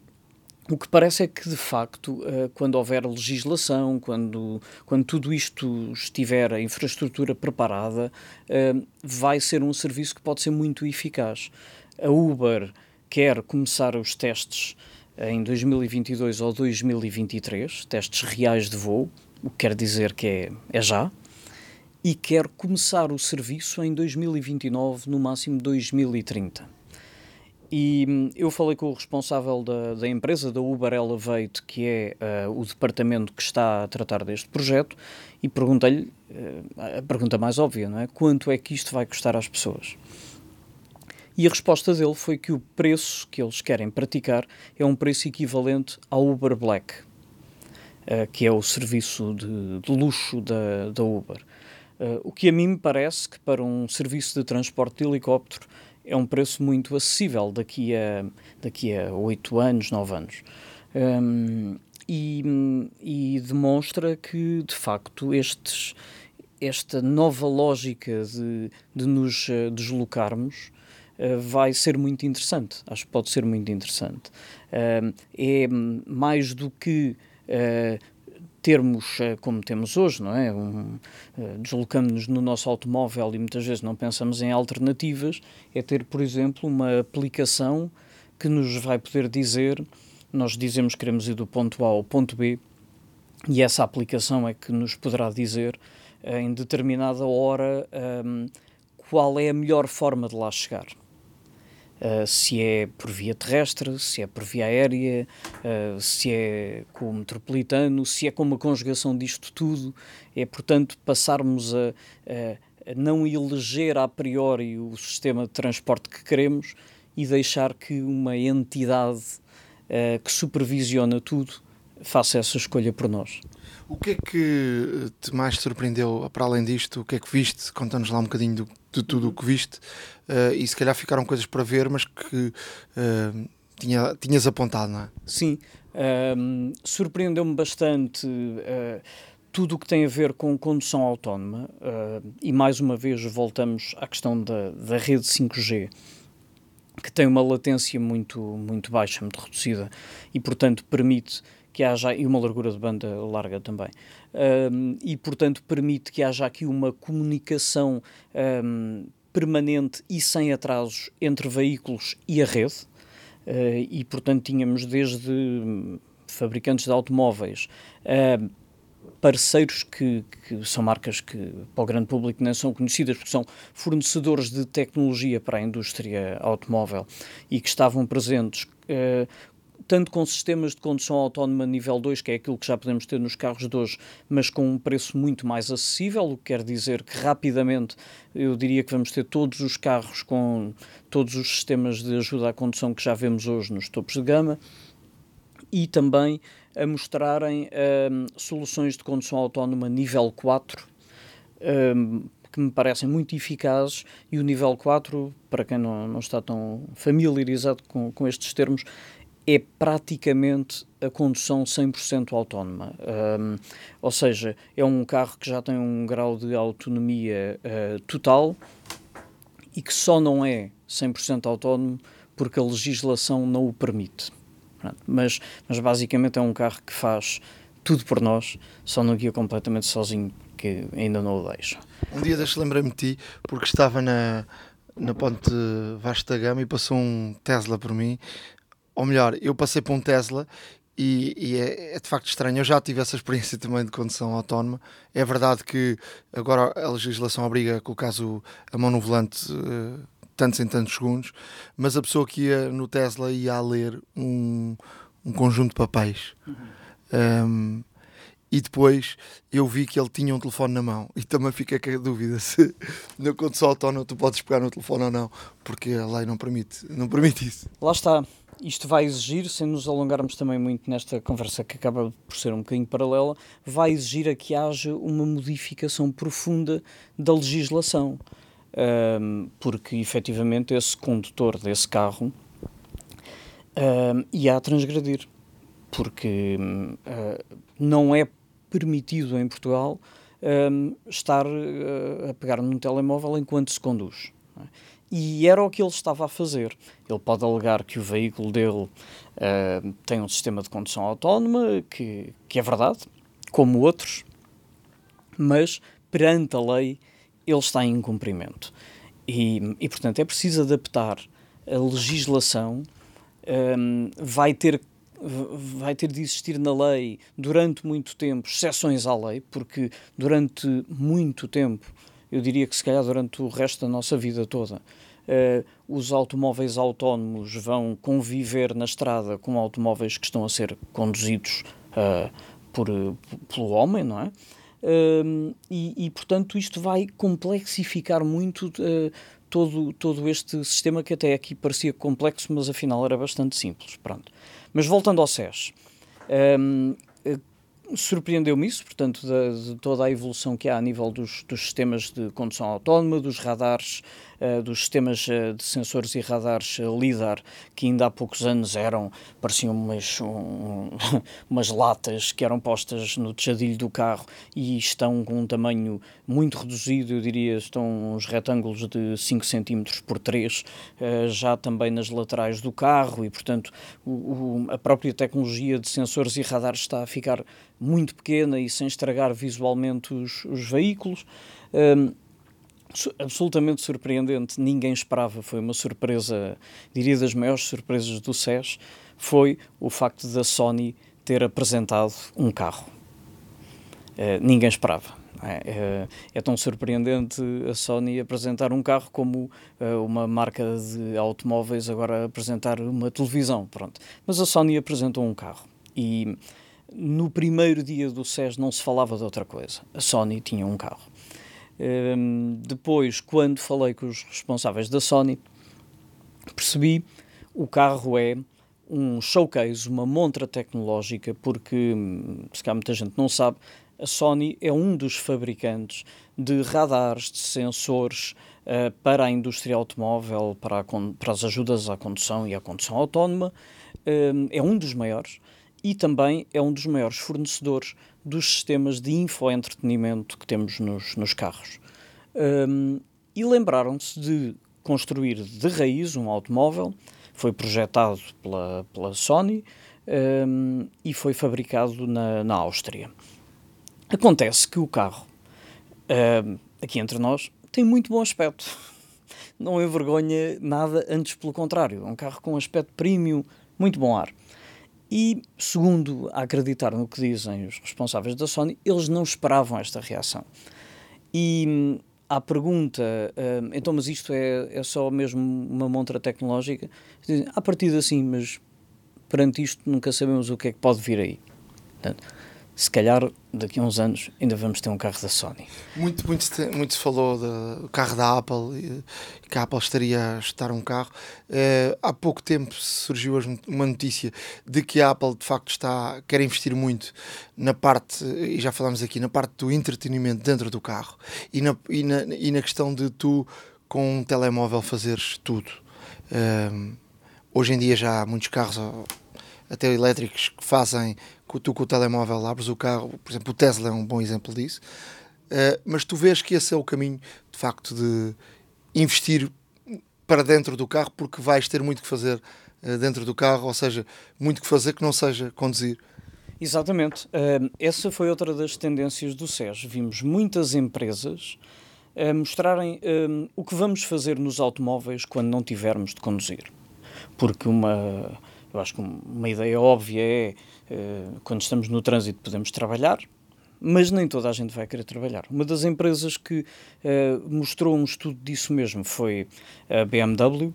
o que parece é que, de facto, uh, quando houver legislação, quando, quando tudo isto estiver, a infraestrutura preparada, uh, vai ser um serviço que pode ser muito eficaz. A Uber quer começar os testes em 2022 ou 2023, testes reais de voo, o que quer dizer que é, é já, e quer começar o serviço em 2029, no máximo 2030. E hum, eu falei com o responsável da, da empresa, da Uber Elevate, que é uh, o departamento que está a tratar deste projeto, e perguntei-lhe uh, a pergunta mais óbvia, não é? Quanto é que isto vai custar às pessoas? E a resposta dele foi que o preço que eles querem praticar é um preço equivalente ao Uber Black, que é o serviço de, de luxo da, da Uber. Uh, o que a mim me parece que para um serviço de transporte de helicóptero é um preço muito acessível daqui a daqui a 8 anos, 9 anos. Um, e, e, demonstra que, de facto, estes, esta nova lógica de, de nos uh, deslocarmos uh, vai ser muito interessante. Acho que pode ser muito interessante. Uh, é mais do que termos uh, como temos hoje, não é? Um, uh, Deslocamos-nos no nosso automóvel e muitas vezes não pensamos em alternativas, é ter, por exemplo, uma aplicação que nos vai poder dizer, nós dizemos que queremos ir do ponto A ao ponto B, e essa aplicação é que nos poderá dizer em determinada hora um, qual é a melhor forma de lá chegar. Uh, se é por via terrestre, se é por via aérea, uh, se é com o metropolitano, se é com uma conjugação disto tudo. É, portanto, passarmos a, a, a não eleger a priori o sistema de transporte que queremos e deixar que uma entidade uh, que supervisiona tudo faça essa escolha por nós. O que é que te mais surpreendeu, para além disto, o que é que viste? Conta-nos lá um bocadinho do, de tudo o que viste uh, e se calhar ficaram coisas para ver, mas que uh, tinha, tinhas apontado, não é? Sim, um, surpreendeu-me bastante uh, tudo o que tem a ver com condução autónoma e mais uma vez voltamos à questão da, da rede 5G que tem uma latência muito, muito baixa, muito reduzida e portanto permite que haja e uma largura de banda larga também. Um, e portanto permite que haja aqui uma comunicação um, permanente e sem atrasos entre veículos e a rede. Uh, e portanto tínhamos desde fabricantes de automóveis uh, parceiros que, que, são marcas que para o grande público não são conhecidas porque são fornecedores de tecnologia para a indústria automóvel e que estavam presentes uh, tanto com sistemas de condução autónoma nível 2, que é aquilo que já podemos ter nos carros de hoje, mas com um preço muito mais acessível, o que quer dizer que rapidamente eu diria que vamos ter todos os carros com todos os sistemas de ajuda à condução que já vemos hoje nos topos de gama e também a mostrarem um, soluções de condução autónoma nível 4, um, que me parecem muito eficazes, e o nível 4, para quem não, não está tão familiarizado com, com estes termos, é praticamente a condução 100% autónoma. Um, ou seja, é um carro que já tem um grau de autonomia uh, total e que só não é 100% autónomo porque a legislação não o permite. Mas, mas basicamente é um carro que faz tudo por nós, só não guia completamente sozinho, que ainda não o deixa. Um dia deixa lembrei-me de ti, porque estava na, na ponte Vasta Gama e passou um Tesla por mim, ou melhor, eu passei por um Tesla e, e é, é, de facto estranho. Eu já tive essa experiência também de condução autónoma. É verdade que agora a legislação obriga a colocar a mão no volante uh, tantos em tantos segundos, mas a pessoa que ia no Tesla ia a ler um, um conjunto de papéis. Uhum. Um, e depois eu vi que ele tinha um telefone na mão e também fiquei com a dúvida se na condução autónoma tu podes pegar no telefone ou não, porque a lei não permite, não permite isso. Lá está. Isto vai exigir, sem nos alongarmos também muito nesta conversa que acaba por ser um bocadinho paralela, vai exigir a que haja uma modificação profunda da legislação. Um, porque efetivamente esse condutor desse carro um, ia a transgredir. Porque uh, não é permitido em Portugal estar uh, a pegar num telemóvel enquanto se conduz. É? E era o que ele estava a fazer. Ele pode alegar que o veículo dele uh, tem um sistema de condução autónoma, que, que é verdade, como outros, mas perante a lei ele está em incumprimento. E, e portanto, é preciso adaptar a legislação, um, vai ter vai ter de existir na lei durante muito tempo exceções à lei, porque durante muito tempo, eu diria que se calhar durante o resto da nossa vida toda, uh, os automóveis autónomos vão conviver na estrada com automóveis que estão a ser conduzidos uh, por, pelo homem, não é? Uh, e, e, portanto, isto vai complexificar muito todo, todo este sistema que até aqui parecia complexo, mas afinal era bastante simples. Pronto. Mas voltando ao SES, um, eh, surpreendeu-me isso, portanto, de, toda a evolução que há a nível dos, dos sistemas de condução autónoma, dos radares uh, dos sistemas uh, de sensores e radares uh, LIDAR, que ainda há poucos anos eram, pareciam umas, um, umas latas que eram postas no tejadilho do carro e estão com um tamanho muito reduzido, eu diria, estão uns retângulos de 5 cm por 3, já também nas laterais do carro e, portanto, o, o, a própria tecnologia de sensores e radares está a ficar muito pequena e sem estragar visualmente os, os veículos. Um, absolutamente surpreendente, ninguém esperava, foi uma surpresa, diria das maiores surpresas do SES, foi o facto da Sony ter apresentado um carro. Uh, ninguém esperava. É, é, é, tão surpreendente a Sony apresentar um carro como uh, uma marca de automóveis agora apresentar uma televisão, pronto. Mas a Sony apresentou um carro e no primeiro dia do SES não se falava de outra coisa. A Sony tinha um carro. Um, depois, quando falei com os responsáveis da Sony, percebi o carro é um showcase, uma montra tecnológica, porque, hum, se cá muita gente não sabe, a Sony é um dos fabricantes de radares, de sensores uh, para a indústria automóvel, para, a, para, as ajudas à condução e à condução autónoma. Uh, é um dos maiores e também é um dos maiores fornecedores dos sistemas de infoentretenimento que temos nos, nos carros. Um, e lembraram-se de construir de raiz um automóvel, foi projetado pela, pela Sony um, e foi fabricado na, na Áustria. Acontece que o carro, um, aqui entre nós, tem muito bom aspecto. Não envergonha nada, antes pelo contrário. É um carro com aspecto premium, muito bom ar. E, segundo a acreditar no que dizem os responsáveis da Sony, eles não esperavam esta reação. E à pergunta, uh, então, mas isto é, é só mesmo uma montra tecnológica? Dizem, a partir assim, mas perante isto nunca sabemos o que é que pode vir aí. Portanto, se calhar daqui a uns anos ainda vamos ter um carro da Sony. Muito, muito, muito se falou do carro da Apple que a Apple estaria a estar um carro. Uh, há pouco tempo surgiu uma notícia de que a Apple de facto está quer investir muito na parte, e já falámos aqui, na parte do entretenimento dentro do carro e na, e na, e na questão de tu com um telemóvel fazeres tudo. Uh, hoje em dia já há muitos carros até elétricos que fazem tu com o telemóvel abres o carro, por exemplo, o Tesla é um bom exemplo disso, uh, mas tu vês que esse é o caminho, de facto, de investir para dentro do carro, porque vais ter muito que fazer uh, dentro do carro, ou seja, muito que fazer que não seja conduzir. Exatamente. Uh, essa foi outra das tendências do SES. Vimos muitas empresas a mostrarem o que vamos fazer nos automóveis quando não tivermos de conduzir. Porque uma, eu acho que uma ideia óbvia é eh, quando estamos no trânsito podemos trabalhar, mas nem toda a gente vai querer trabalhar. Uma das empresas que uh, mostrou um estudo disso mesmo foi a BMW,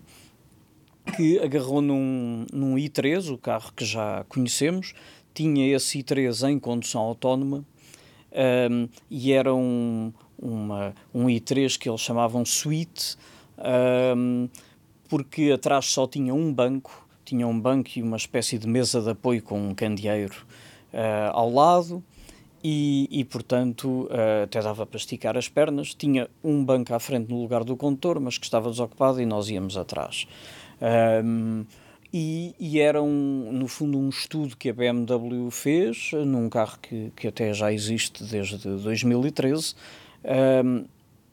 que agarrou num, num i3, o carro que já conhecemos, tinha esse i3 em condução autónoma ehm, e era um, uma, um i3 que eles chamavam Suite, um, ehm, porque atrás só tinha um banco tinha um banco e uma espécie de mesa de apoio com um candeeiro uh, ao lado e, e portanto, uh, até dava para esticar as pernas. Tinha um banco à frente no lugar do condutor, mas que estava desocupado e nós íamos atrás. Um, e, e, era, um, no fundo, um estudo que a BMW fez num carro que, que até já existe desde 2013. Um,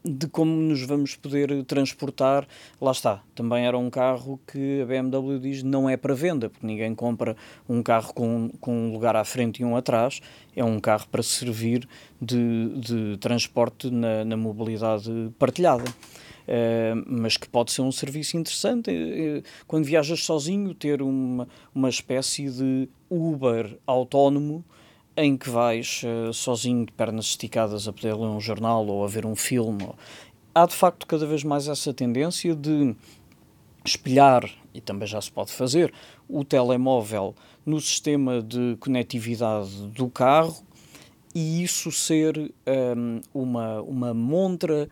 de como nos vamos poder transportar, lá está. Também era um carro que a BMW diz não é para venda, porque ninguém compra um carro com, com um lugar à frente e um atrás. É um carro para servir de, de transporte na, na mobilidade partilhada. Uh, mas que pode ser um serviço interessante. Uh, quando viajas sozinho, ter uma, uma espécie de Uber autónomo em que vais uh, sozinho, de pernas esticadas, a poder ler um jornal ou a ver um filme. Há de facto cada vez mais essa tendência de espelhar, e também já se pode fazer, o telemóvel no sistema de conectividade do carro e isso ser um, uma, uma montra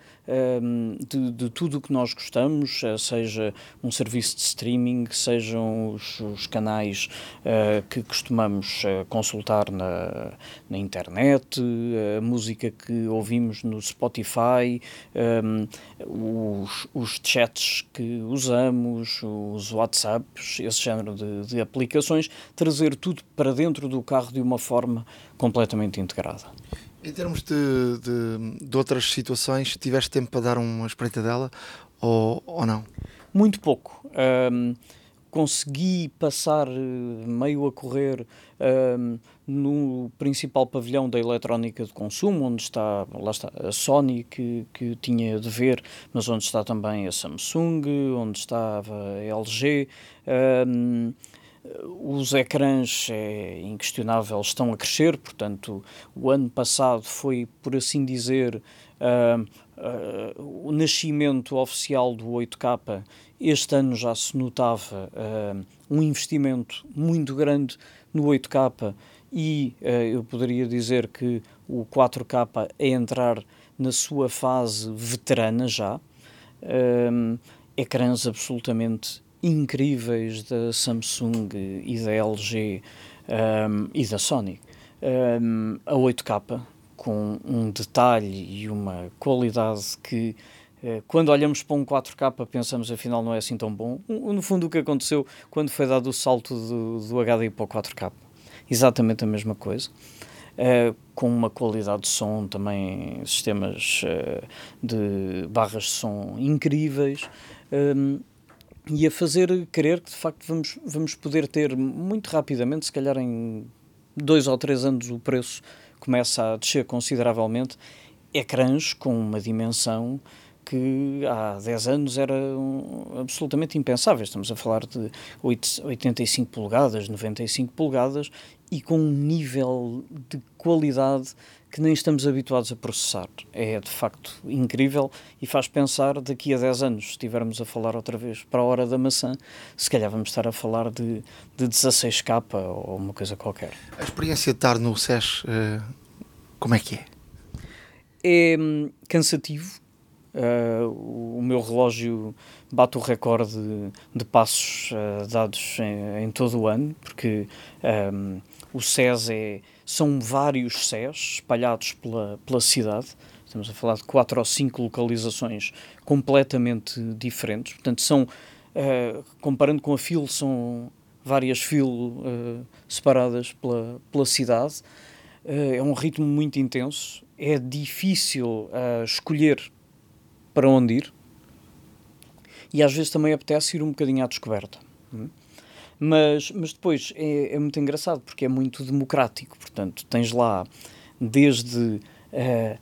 de, de, tudo o que nós gostamos, eh, seja um serviço de streaming, sejam os, os canais uh, que costumamos uh, consultar na, na internet, a música que ouvimos no Spotify, um, os, os chats que usamos, os WhatsApps, esse género de, de aplicações, trazer tudo para dentro do carro de uma forma completamente integrada. Em termos de, de, de, outras situações, tiveste tempo para dar uma espreita dela ou, ou não? Muito pouco. Um, consegui passar eh, meio a correr um, no principal pavilhão da eletrónica de consumo, onde está, lá está a Sony, que, que tinha de ver, mas onde está também a Samsung, onde estava a LG. Um, os ecrãs, é inquestionável, estão a crescer, portanto, o ano passado foi, por assim dizer, uh, uh, o nascimento oficial do 8K. Este ano já se notava uh, um investimento muito grande no 8K e eu poderia dizer que o 4K é entrar na sua fase veterana já. ecrãs absolutamente incríveis da Samsung e da LG um, e da Sony. Um, a 8K, com um detalhe e uma qualidade que, uh, quando olhamos para um 4K, pensamos afinal não é assim tão bom. No fundo, o que aconteceu quando foi dado o salto do, do HDI para o 4K. Exatamente a mesma coisa. Uh, com uma qualidade de som também, sistemas uh, de barras de som incríveis. Um, e a fazer crer que de facto vamos, vamos poder ter muito rapidamente, se calhar em dois ou três anos, o preço começa a descer consideravelmente, ecrãs com uma dimensão que há 10 anos era um, absolutamente impensável. Estamos a falar de 8, 85 polegadas, 95 polegadas e com um nível de qualidade que nem estamos habituados a processar. É de facto incrível e faz pensar daqui a 10 anos, se estivermos a falar outra vez para a hora da maçã, se calhar vamos estar a falar de, de 16K ou uma coisa qualquer. A experiência de estar no SES, uh, como é que é? É hum, cansativo. Uh, o meu relógio bate o recorde de, de passos uh, dados em, em, todo o ano, porque um, o SES é são vários SES espalhados pela, pela cidade. Estamos a falar de quatro ou cinco localizações completamente diferentes. Portanto, são, uh, comparando com a FIL, são várias FIL uh, separadas pela, pela cidade. Uh, é um ritmo muito intenso. É difícil escolher para onde ir. E às vezes também apetece ir um bocadinho à descoberta. Hum? Mas, mas depois é, é muito engraçado porque é muito democrático. Portanto, tens lá desde uh,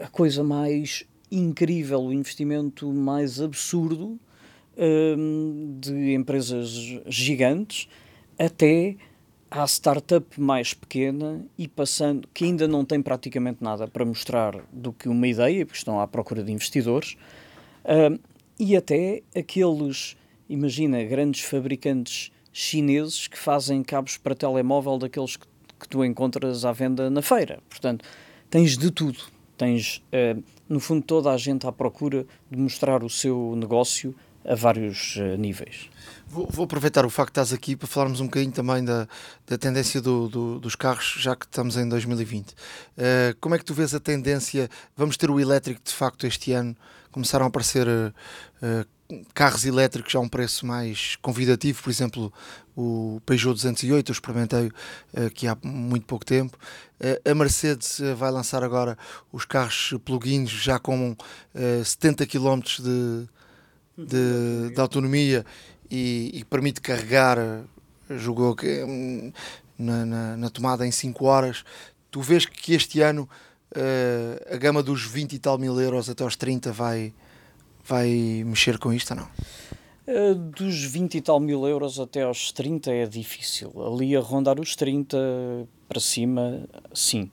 a, coisa mais incrível, o investimento mais absurdo uh, de empresas gigantes até à startup mais pequena e passando, que ainda não tem praticamente nada para mostrar do que uma ideia, porque estão à procura de investidores, uh, e até aqueles imagina, grandes fabricantes chineses que fazem cabos para telemóvel daqueles que, que tu encontras à venda na feira. Portanto, tens de tudo. Tens, uh, no fundo, toda a gente à procura de mostrar o seu negócio a vários uh, níveis. Vou, vou, aproveitar o facto de estás aqui para falarmos um bocadinho também da, da tendência do, do, dos carros, já que estamos em 2020. Uh, eh, como é que tu vês a tendência? Vamos ter o elétrico de facto este ano? Começaram a aparecer uh, carros elétricos a um preço mais convidativo, por exemplo, o Peugeot 208, eu experimentei uh, aqui há muito pouco tempo. Uh, a Mercedes uh, vai lançar agora os carros plug-ins já com 70 km de, de, de autonomia e, e, permite carregar, jogou um, na, na, na, tomada em 5 horas. Tu vês que este ano a gama dos 20 e tal mil euros até aos 30 vai vai mexer com isto ou não? Uh, dos 20 e tal mil euros até aos 30 é difícil. Ali a rondar os 30 para cima, sim.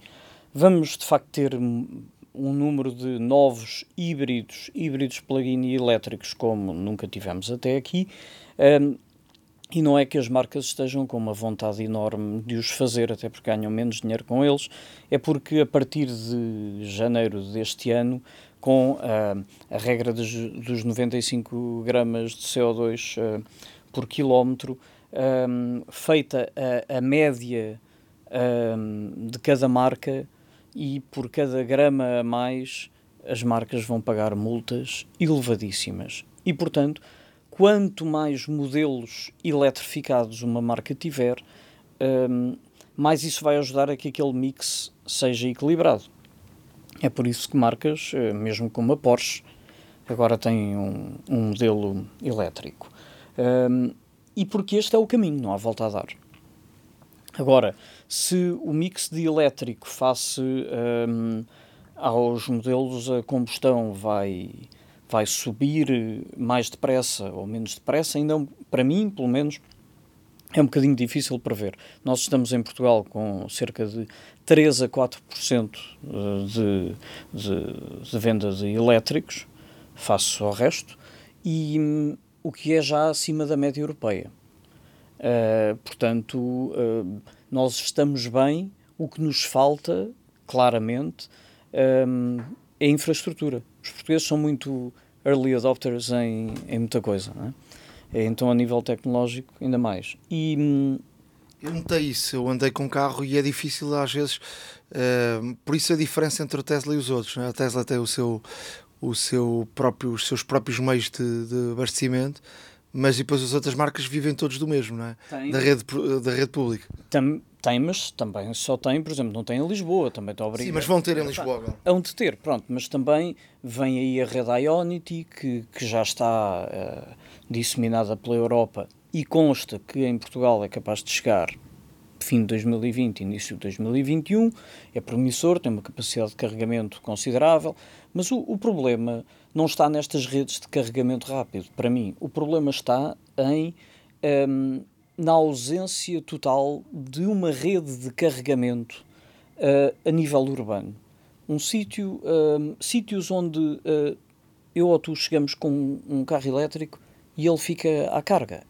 Vamos de facto ter um número de novos híbridos, híbridos plug-in e elétricos, como nunca tivemos até aqui. Um, e não é que as marcas estejam com uma vontade enorme de os fazer, até porque ganham menos dinheiro com eles, é porque a partir de janeiro deste ano com uh, a regra dos, dos 95 gramas de CO2 uh, ah, por quilómetro, um, feita a, a média de cada marca e por cada grama a mais as marcas vão pagar multas elevadíssimas. E, portanto, quanto mais modelos eletrificados uma marca tiver, mais isso vai ajudar a que aquele mix seja equilibrado. É por isso que marcas, eh, mesmo como a Porsche, agora têm um, um modelo elétrico. Um, e porque este é o caminho, não há volta a dar. Agora, se o mix de elétrico face um, aos modelos a combustão vai, vai subir mais depressa ou menos depressa, ainda para mim, pelo menos, é um bocadinho difícil prever. Nós estamos em Portugal com cerca de 3 a 4% eh, de, de, de venda de elétricos, face ao resto, e um, o que é já acima da média europeia. Uh, portanto, uh, nós estamos bem, o que nos falta, claramente, um, é infraestrutura. Os portugueses são muito early adopters em, em muita coisa, é? Então, a nível tecnológico, ainda mais. E. Eu notei isso, eu andei com carro e é difícil às vezes, uh, por isso a diferença entre o Tesla e os outros. Né? A Tesla tem o seu, o seu próprio, os seus próprios meios de, de abastecimento, mas depois as outras marcas vivem todos do mesmo, não é? Da rede, da rede pública. Tam, tem, mas também só tem, por exemplo, não tem em Lisboa, também está obrigado. Sim, mas vão ter em Lisboa agora. Hão de ter, pronto, mas também vem aí a rede Ionity, que, que já está uh, disseminada pela Europa e consta que em Portugal é capaz de chegar fim de 2020, início de 2021, é promissor, tem uma capacidade de carregamento considerável, mas o, o problema não está nestas redes de carregamento rápido, para mim. O problema está em, um, na ausência total de uma rede de carregamento uh, a nível urbano. Um sítio, uh, sítios onde uh, eu ou tu chegamos com um carro elétrico e ele fica à carga.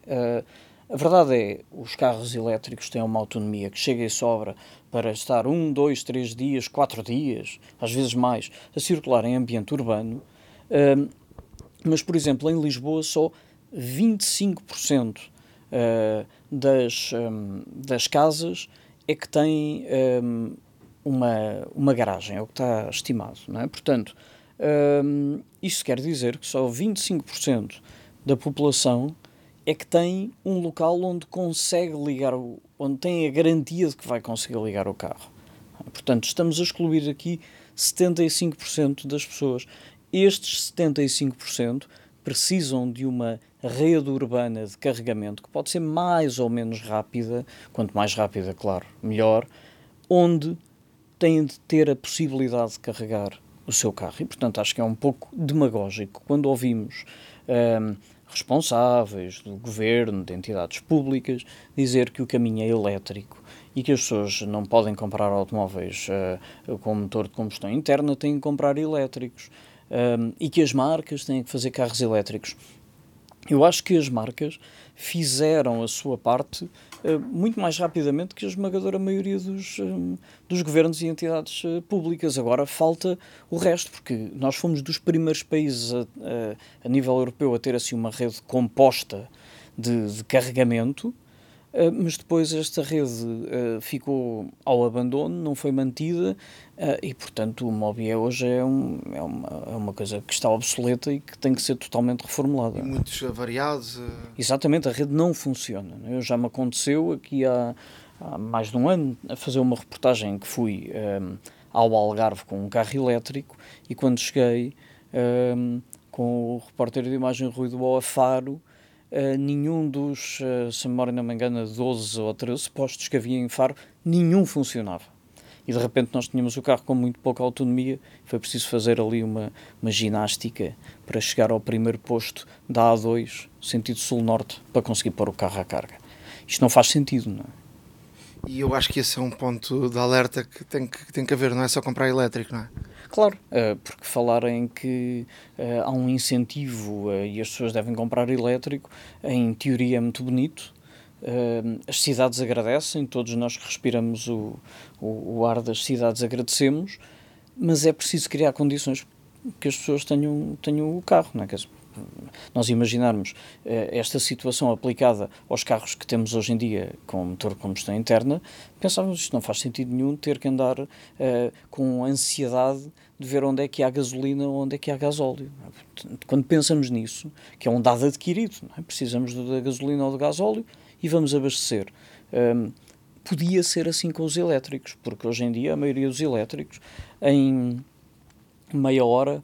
a verdade é, os carros elétricos têm uma autonomia que chega e sobra para estar um, dois, três dias, quatro dias, às vezes mais, a circular em ambiente urbano. mas, por exemplo, em Lisboa só 25% das, das casas é que têm uma, uma garagem, é o que está estimado. Não é? Portanto, um, isto quer dizer que só 25% da população é que tem um local onde consegue ligar, o, onde tem a garantia de que vai conseguir ligar o carro. Portanto, estamos a excluir aqui 75% das pessoas. Estes 75% precisam de uma rede urbana de carregamento que pode ser mais ou menos rápida, quanto mais rápida, claro, melhor, onde têm de ter a possibilidade de carregar o seu carro. E, portanto, acho que é um pouco demagógico quando ouvimos um, responsáveis do governo, de entidades públicas, dizer que o caminho é elétrico e que as pessoas não podem comprar automóveis uh, com motor de combustão interna, têm que comprar elétricos. E que as marcas têm que fazer carros elétricos. Eu acho que as marcas fizeram a sua parte muito mais rapidamente que a esmagadora maioria dos, um, dos governos e entidades uh, públicas. Agora falta o resto, porque nós fomos dos primeiros países a, a, a nível europeu a ter assim uma rede composta de, de carregamento. Uh, mas depois esta rede uh, ficou ao abandono, não foi mantida Uh, e, portanto, o Mobi hoje é, um, é, uma, é uma coisa que está obsoleta e que tem que ser totalmente reformulada. E muitos variados. Exatamente, a rede não funciona. Eu já me aconteceu aqui há, há, mais de um ano a fazer uma reportagem que fui um, ao Algarve com um carro elétrico e quando cheguei um, com o repórter de imagem Rui do a Faro, Uh, nenhum dos, uh, se memória não me engana, 12 ou 13 postos que havia em Faro, nenhum funcionava e de repente nós tínhamos o carro com muito pouca autonomia, foi preciso fazer ali uma, uma ginástica para chegar ao primeiro posto da A2, sentido sul-norte, para conseguir pôr o carro à carga. Isto não faz sentido, não é? E eu acho que esse é um ponto de alerta que tem que, tem que haver, não é só comprar elétrico, não é? Claro, eh, porque falarem que eh, há um incentivo eh, e as pessoas devem comprar elétrico, em teoria é muito bonito, as cidades agradecem, todos nós que respiramos o, o, o, ar das cidades agradecemos, mas é preciso criar condições que as pessoas tenham, tenham o carro. Não é? Nós imaginarmos uh, esta situação aplicada aos carros que temos hoje em dia com motor de combustão interna, pensávamos isto não faz sentido nenhum ter que andar uh, com ansiedade de ver onde é que há gasolina ou onde é que há gasóleo. Quando pensamos nisso, que é um dado adquirido, é? precisamos da gasolina ou do gasóleo, e vamos abastecer. Um, podia ser assim com os elétricos, porque hoje em dia a maioria dos elétricos, em meia hora,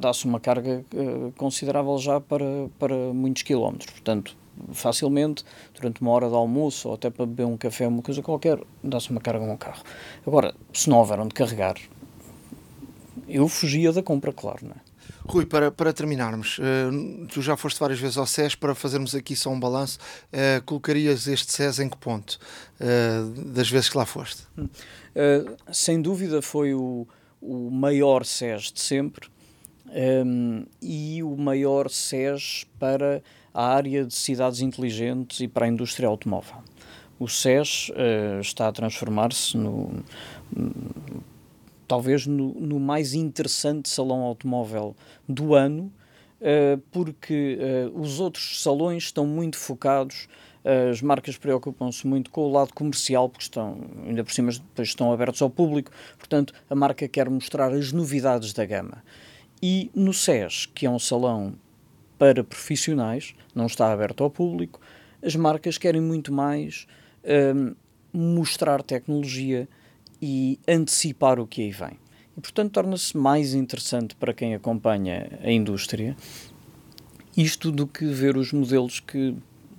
dá-se uma carga uh, considerável já para, para muitos quilómetros. Portanto, facilmente, durante uma hora de almoço ou até para beber um café, uma coisa qualquer, dá-se uma carga no carro. Agora, se não houver onde carregar, eu fugia da compra, claro, não é? Rui, para, para terminarmos, uh, tu já foste várias vezes ao SES, para fazermos aqui só um balanço, uh, colocarias este SES em que ponto uh, das vezes que lá foste? Hum. sem dúvida foi o, o maior SES de sempre um, e o maior SES para a área de cidades inteligentes e para a indústria automóvel. O SES está a transformar-se no talvez no, no, mais interessante salão automóvel do ano, uh, porque uh, os outros salões estão muito focados, uh, as marcas preocupam-se muito com o lado comercial, porque estão, ainda por cima, depois estão abertos ao público, portanto, a marca quer mostrar as novidades da gama. E no SES, que é um salão para profissionais, não está aberto ao público, as marcas querem muito mais mostrar tecnologia, e antecipar o que aí vem. E, portanto, torna-se mais interessante para quem acompanha a indústria isto do que ver os modelos que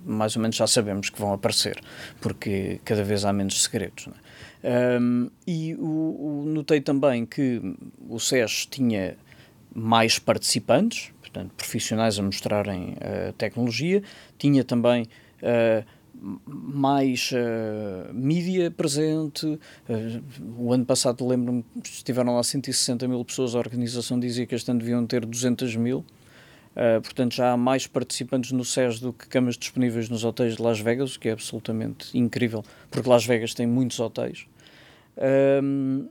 mais ou menos já sabemos que vão aparecer, porque cada vez há menos segredos. É? Um, e o, o, notei também que o SES tinha mais participantes, portanto, profissionais a mostrarem a tecnologia, tinha também uh, mais uh, mídia presente. Uh, o ano passado, lembro-me, estiveram lá 160 mil pessoas, a organização dizia que este ano deviam ter 200 mil. Uh, portanto, já há mais participantes no SES do que camas disponíveis nos hotéis de Las Vegas, o que é absolutamente incrível, porque Las Vegas tem muitos hotéis.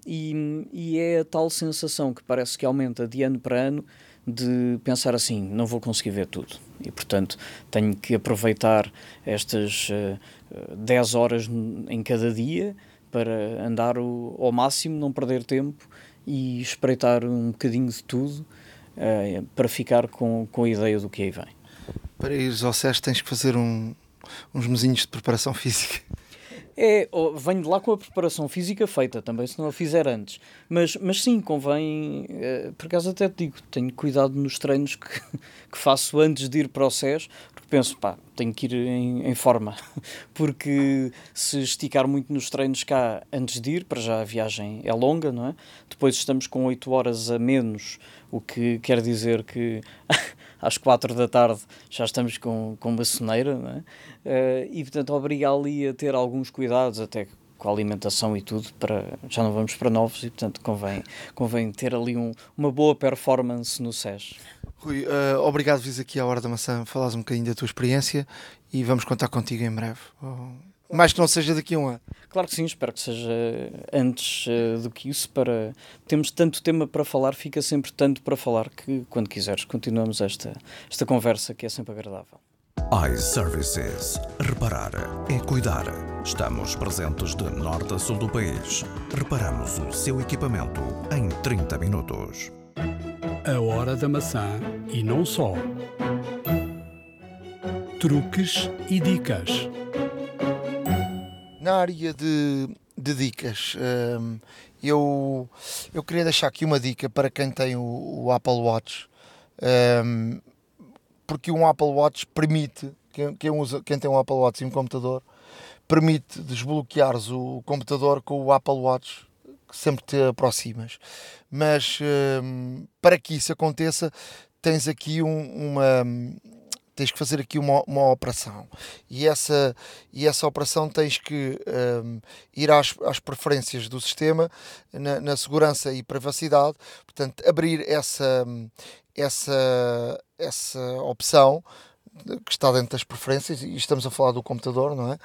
e, e é a tal sensação que parece que aumenta de ano para ano de pensar assim, não vou conseguir ver tudo. E, portanto, tenho que aproveitar estas uh, eh, 10 horas em cada dia para andar o, ao máximo, não perder tempo e espreitar um bocadinho de tudo uh, para ficar com, com a ideia do que aí vem. Para ires ao SES tens que fazer um, uns mesinhos de preparação física. É, venho de lá com a preparação física feita também, se não a fizer antes. Mas, mas sim, convém, eh, por acaso até te digo, tenho cuidado nos treinos que, que faço antes de ir para o SES, penso, pá, tenho que ir em, em, forma. Porque se esticar muito nos treinos cá antes de ir, para já a viagem é longa, não é? Depois estamos com 8 horas a menos, o que quer dizer que às 4 da tarde já estamos com, com uma soneira, não é? Uh, e portanto obriga ali a ter alguns cuidados até com a alimentação e tudo para já não vamos para novos e portanto convém convém ter ali um, uma boa performance no SES. Rui, uh, obrigado por vir aqui à Hora da Maçã, falares um bocadinho da tua experiência e vamos contar contigo em breve. Oh, mais que não seja daqui a um ano. Claro que sim, espero que seja antes uh, do que isso. Para temos tanto tema para falar, fica sempre tanto para falar que quando quiseres continuamos esta esta conversa que é sempre agradável iServices. Reparar é cuidar. Estamos presentes de norte a sul do país. Reparamos o seu equipamento em 30 minutos. A hora da maçã e não só. Truques e dicas. Na área de, de dicas, hum, eu, eu queria deixar aqui uma dica para quem tem o, o Apple Watch. Um, porque um Apple Watch permite, quem, quem, usa, quem tem um Apple Watch e um computador, permite desbloqueares o computador com o Apple Watch que sempre te aproximas. Mas hum, para que isso aconteça, tens aqui um, uma. Tens que fazer aqui uma, uma operação e essa, e essa operação tens que um, ir às, às preferências do sistema na, na segurança e privacidade, portanto, abrir essa, essa, essa opção que está dentro das preferências e estamos a falar do computador, não é?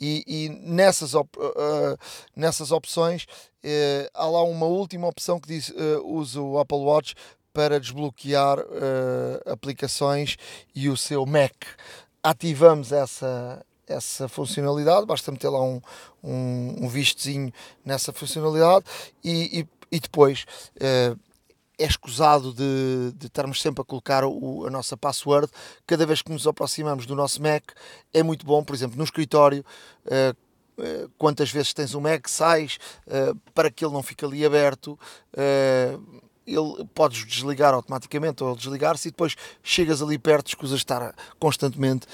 E, e nessas, op, uh, nessas opções uh, há lá uma última opção que diz uh, usa o Apple Watch para desbloquear aplicações e o seu Mac. Ativamos essa, essa funcionalidade, basta meter lá um, um, um vistozinho nessa funcionalidade e, e, e depois é escusado de, de estarmos sempre a colocar o, a nossa password cada vez que nos aproximamos do nosso Mac. É muito bom, por exemplo, no escritório. Uh, quantas vezes tens um Mac, sais uh, para que ele não fique ali aberto. Uh, ele podes desligar automaticamente ou desligar-se e depois chegas ali perto, escusas estar constantemente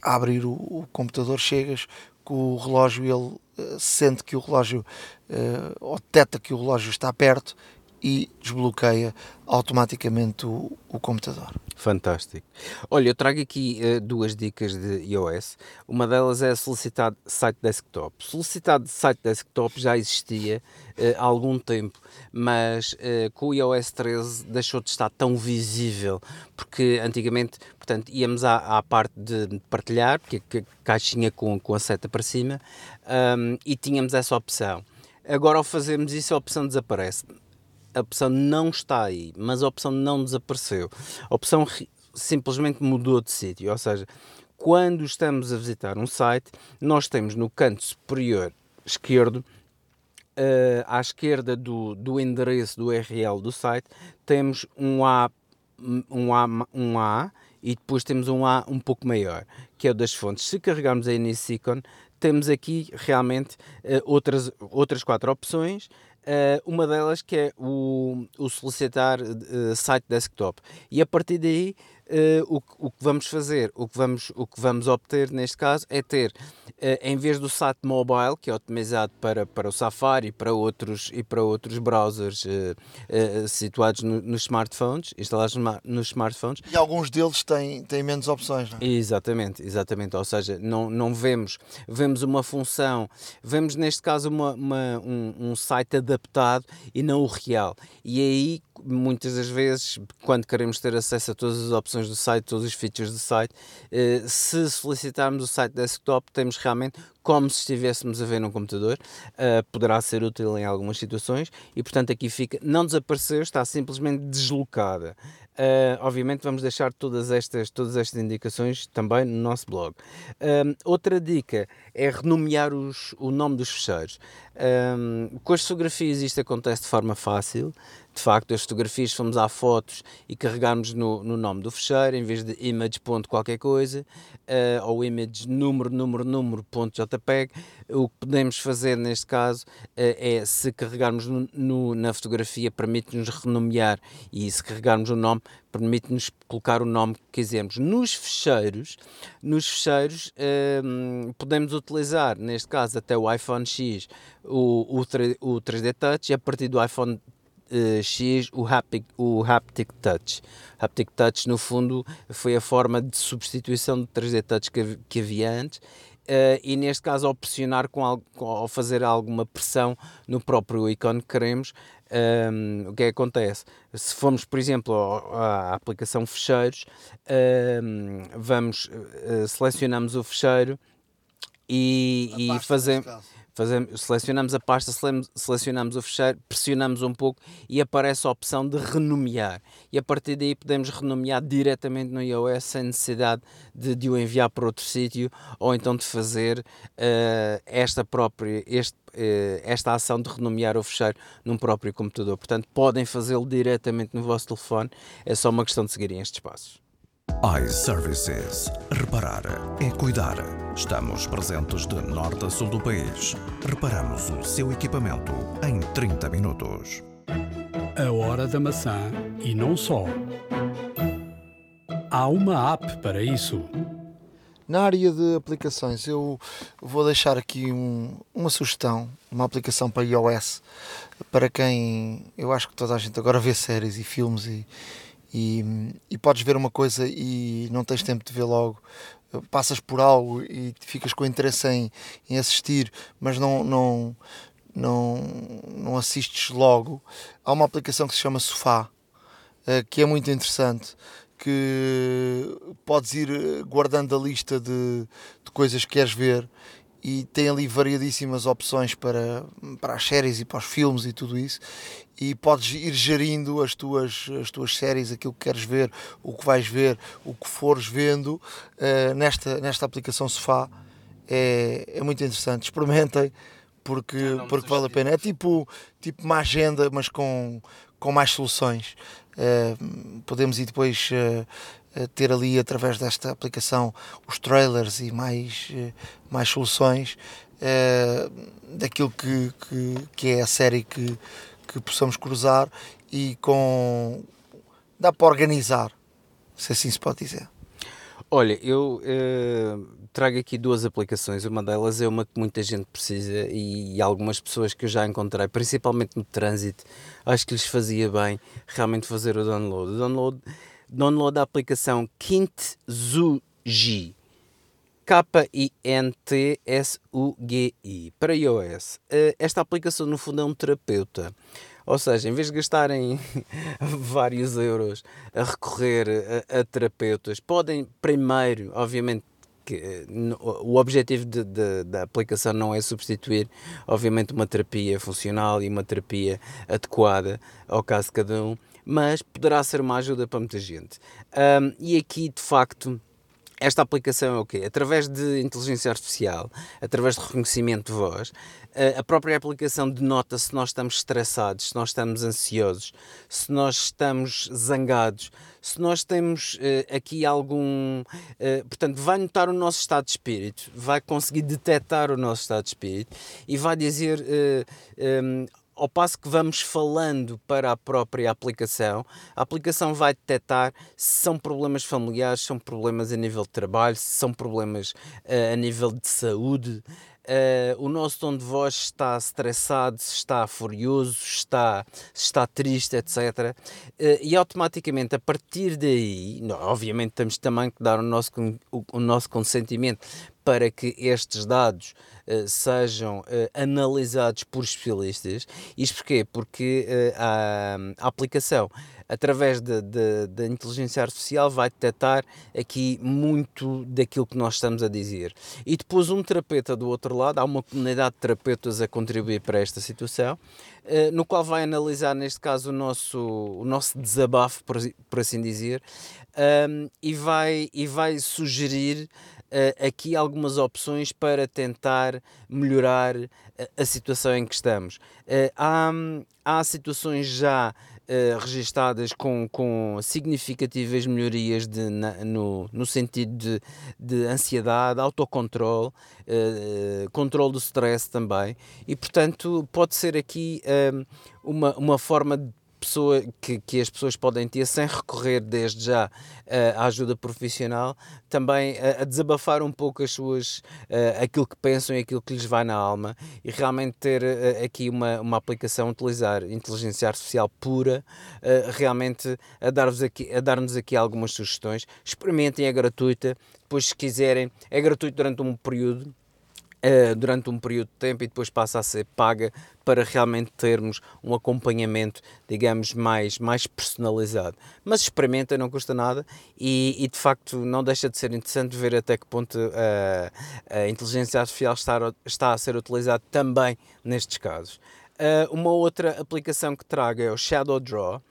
a abrir o, o, computador, chegas com o relógio, ele sente que o relógio ou detecta que o relógio está perto e desbloqueia automaticamente o, o computador. Fantástico. Olha, eu trago aqui uh, duas dicas de iOS. Uma delas é solicitar site desktop. Solicitar site desktop já existia uh, há algum tempo, mas uh, com o iOS 13 deixou de estar tão visível, porque antigamente, portanto, íamos à, à parte de partilhar, porque a caixinha com, com a seta para cima, um, e tínhamos essa opção. Agora, ao fazermos isso, a opção desaparece a opção não está aí, mas a opção não desapareceu. A opção simplesmente mudou de sítio, ou seja, quando estamos a visitar um site, nós temos no canto superior esquerdo, uh, à esquerda do, do endereço do URL do site, temos um A, um A, um A e depois temos um A um pouco maior, que é o das fontes. Se carregarmos aí nesse ícone, temos aqui realmente uh, outras, outras quatro opções uma delas que é o, o solicitar uh, site desktop. E a partir daí uh, o, o, que vamos fazer, o que vamos, o que vamos obter neste caso é ter, uh, em vez do site mobile, que é otimizado para, para o Safari para outros, e para outros browsers uh, situados no, nos smartphones, instalados nos smartphones. E alguns deles têm, têm menos opções, não é? Exatamente, exatamente. Ou seja, não, não vemos, vemos uma função, vemos neste caso uma, uma um, um site adaptado e não o real. E aí muitas das vezes, quando queremos ter acesso a todas as opções do site, todos os features do site, eh, se solicitarmos o site desktop, temos realmente como se estivéssemos a ver num computador, uh, poderá ser útil em algumas situações e, portanto, aqui fica, não desapareceu, está simplesmente deslocada. Uh, obviamente vamos deixar todas estas, todas estas indicações também no nosso blog. Uh, outra dica é renomear os, o nome dos fecheiros. com as fotografias isto acontece de forma fácil. De facto, as fotografias, fomos à fotos e carregarmos no, no nome do fecheiro, em vez de image ponto qualquer coisa, uh, ou image número, número, número ponto JPEG, o que podemos fazer neste caso uh, é, se carregarmos no, no, na fotografia, permite-nos renomear e se carregarmos o nome, permite-nos colocar o nome que quisermos. Nos fecheiros, nos fecheiros um, podemos utilizar, neste caso até o iPhone X, o, o, 3, o 3D Touch e a partir do iPhone uh, X o haptic, o haptic Touch. Haptic Touch, no fundo, foi a forma de substituição do 3D Touch que, que havia antes Uh, e neste caso opcionar com, algo, ou fazer alguma pressão no próprio ícone que queremos, um, ehm, o que é que acontece? Se formos, por exemplo, à aplicação fecheiros, um, ehm, vamos, uh, selecionamos o fecheiro e, e fazemos Fazemos, selecionamos a pasta, selecionamos o fecheiro, pressionamos um pouco e aparece a opção de renomear. E a partir daí podemos renomear diretamente no iOS sem necessidade de, de o enviar para outro sítio ou então de fazer uh, esta própria, este, uh, esta ação de renomear o fecheiro num próprio computador. Portanto, podem fazê-lo diretamente no vosso telefone, é só uma questão de seguirem estes passos iServices. Reparar é cuidar. Estamos presentes de norte a sul do país. Reparamos o seu equipamento em 30 minutos. A hora da maçã e não só. Há uma app para isso. Na área de aplicações, eu vou deixar aqui um, uma sugestão, uma aplicação para iOS, para quem eu acho que toda a gente agora vê séries e filmes e, e, e podes ver uma coisa e não tens tempo de ver logo passas por algo e ficas com interesse em, em assistir, mas não, não, não, não assistes logo. Há uma aplicação que se chama Sofá, eh, que é muito interessante, que podes ir eh, guardando a lista de, de coisas que queres ver e tem ali variadíssimas opções para, para as séries e para os filmes e tudo isso e podes ir gerindo as tuas, as tuas séries, aquilo que queres ver, o que vais ver, o que fores vendo. Uh, nesta, nesta aplicação Sofá é, é muito interessante, experimentem porque, porque vale a pena, é tipo, tipo uma agenda mas com, com mais soluções. Uh, podemos ir depois uh, ter ali através desta aplicação os trailers e mais, eh, mais soluções uh, daquilo que, que, que, é a série que, que possamos cruzar e com dá para organizar, se assim se pode dizer. Olha, eu uh, trago aqui duas aplicações. Uma delas é uma que muita gente precisa e, e, algumas pessoas que eu já encontrei, principalmente no trânsito, acho que lhes fazia bem realmente fazer o download. O download download da aplicação Kintsugi. K-I-N-T-S-U-G-I para iOS. Eh, esta aplicação, no fundo, é um terapeuta. Ou seja, em vez de gastarem vários euros a recorrer a, a terapeutas, podem primeiro, obviamente, eh, o objetivo de, de, da aplicação não é substituir, obviamente, uma terapia funcional e uma terapia adequada ao caso de cada um, mas poderá ser uma ajuda para muita gente. Um, e aqui, de facto, esta aplicação é o quê? Através de inteligência artificial, através de reconhecimento de voz, a própria aplicação denota se nós estamos estressados, se nós estamos ansiosos, se nós estamos zangados, se nós temos uh, aqui algum. Uh, portanto, vai notar o nosso estado de espírito, vai conseguir detectar o nosso estado de espírito e vai dizer. Uh, um, ao passo que vamos falando para a própria aplicação, a aplicação vai detectar se são problemas familiares, se são problemas a nível de trabalho, se são problemas uh, a nível de saúde. Uh, o nosso tom de voz está estressado, se está furioso, se está, se está triste, etc. Uh, e automaticamente, a partir daí, obviamente temos também que dar o nosso, o, o nosso consentimento para que estes dados uh, sejam analisados por especialistas. Isto porquê? Porque a, a aplicação através da inteligência artificial, vai detectar aqui muito daquilo que nós estamos a dizer. E depois, um terapeuta do outro lado, há uma comunidade de terapeutas a contribuir para esta situação, no qual vai analisar, neste caso, o nosso, o nosso desabafo, por, por assim dizer, um, e, vai, e vai sugerir uh, aqui algumas opções para tentar melhorar a, situação em que estamos. Uh, há, há situações já uh, registadas com, com significativas melhorias de, na, no, no sentido de, de ansiedade, autocontrole, uh, controle do stress também, e portanto pode ser aqui uma, uma forma de pessoa que, que as pessoas podem ter sem recorrer desde já uh, à ajuda profissional, também uh, a desabafar um pouco as suas uh, aquilo que pensam e aquilo que lhes vai na alma e realmente ter aqui uma, uma aplicação, utilizar inteligência artificial pura, realmente a dar-vos aqui, a dar-nos aqui algumas sugestões. Experimentem, é gratuita. Depois, se quiserem, é gratuito durante um período Uh, durante um período de tempo e depois passa a ser paga para realmente termos um acompanhamento, digamos, mais, mais personalizado. Mas experimenta, não custa nada e, e de facto não deixa de ser interessante ver até que ponto uh, a inteligência artificial está, está a ser utilizada também nestes casos. Uh, uma outra aplicação que trago é o Shadow Draw,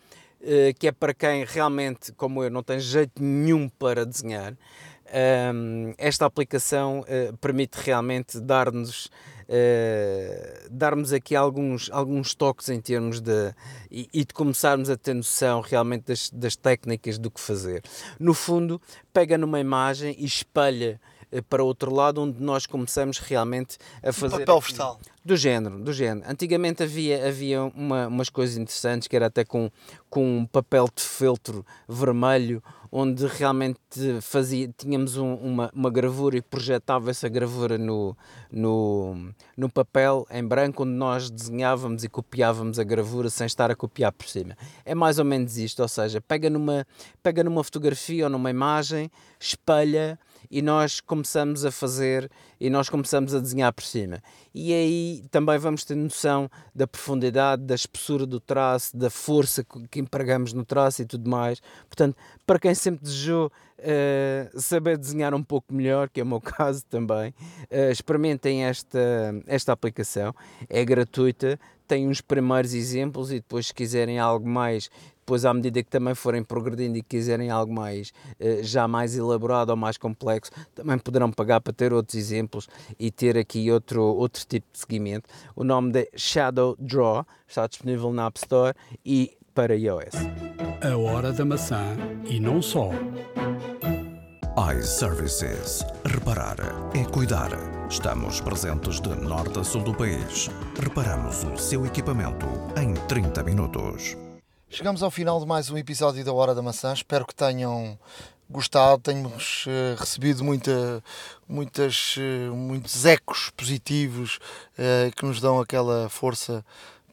que é para quem realmente, como eu, não tem jeito nenhum para desenhar. Um, esta aplicação uh, permite realmente dar-nos uh, darmos aqui alguns, alguns toques em termos de e, e, de começarmos a ter noção realmente das, das técnicas do que fazer. No fundo, pega numa imagem e espelha uh, para outro lado, onde nós começamos realmente a fazer. papel vegetal. Do género, do género. Antigamente havia, havia uma, umas coisas interessantes que era até com, com um papel de feltro vermelho onde realmente fazia, tínhamos um, uma, uma gravura e projetava essa gravura no, no, no papel em branco, onde nós desenhávamos e copiávamos a gravura sem estar a copiar por cima. É mais ou menos isto, ou seja, pega numa, pega numa fotografia ou numa imagem, espelha e nós começamos a fazer e nós começamos a desenhar por cima. E aí também vamos ter noção da profundidade, da espessura do traço, da força que empregamos no traço e tudo mais. Portanto, para quem sempre desejou uh, saber desenhar um pouco melhor, que é o meu caso também, uh, experimentem esta, esta aplicação. É gratuita, tem uns primeiros exemplos e depois se quiserem algo mais depois à medida que também forem progredindo e quiserem algo mais eh, já mais elaborado ou mais complexo, também poderão pagar para ter outros exemplos e ter aqui outro, outro tipo de seguimento. O nome de Shadow Draw está disponível na App Store e para iOS. A hora da maçã e não só. iServices. Reparar é cuidar. Estamos presentes de norte a sul do país. Reparamos o seu equipamento em 30 minutos. Chegamos ao final de mais um episódio da Hora da Maçã. Espero que tenham gostado, temos uh, recebido muita, muitas, uh, muitos ecos positivos uh, que nos dão aquela força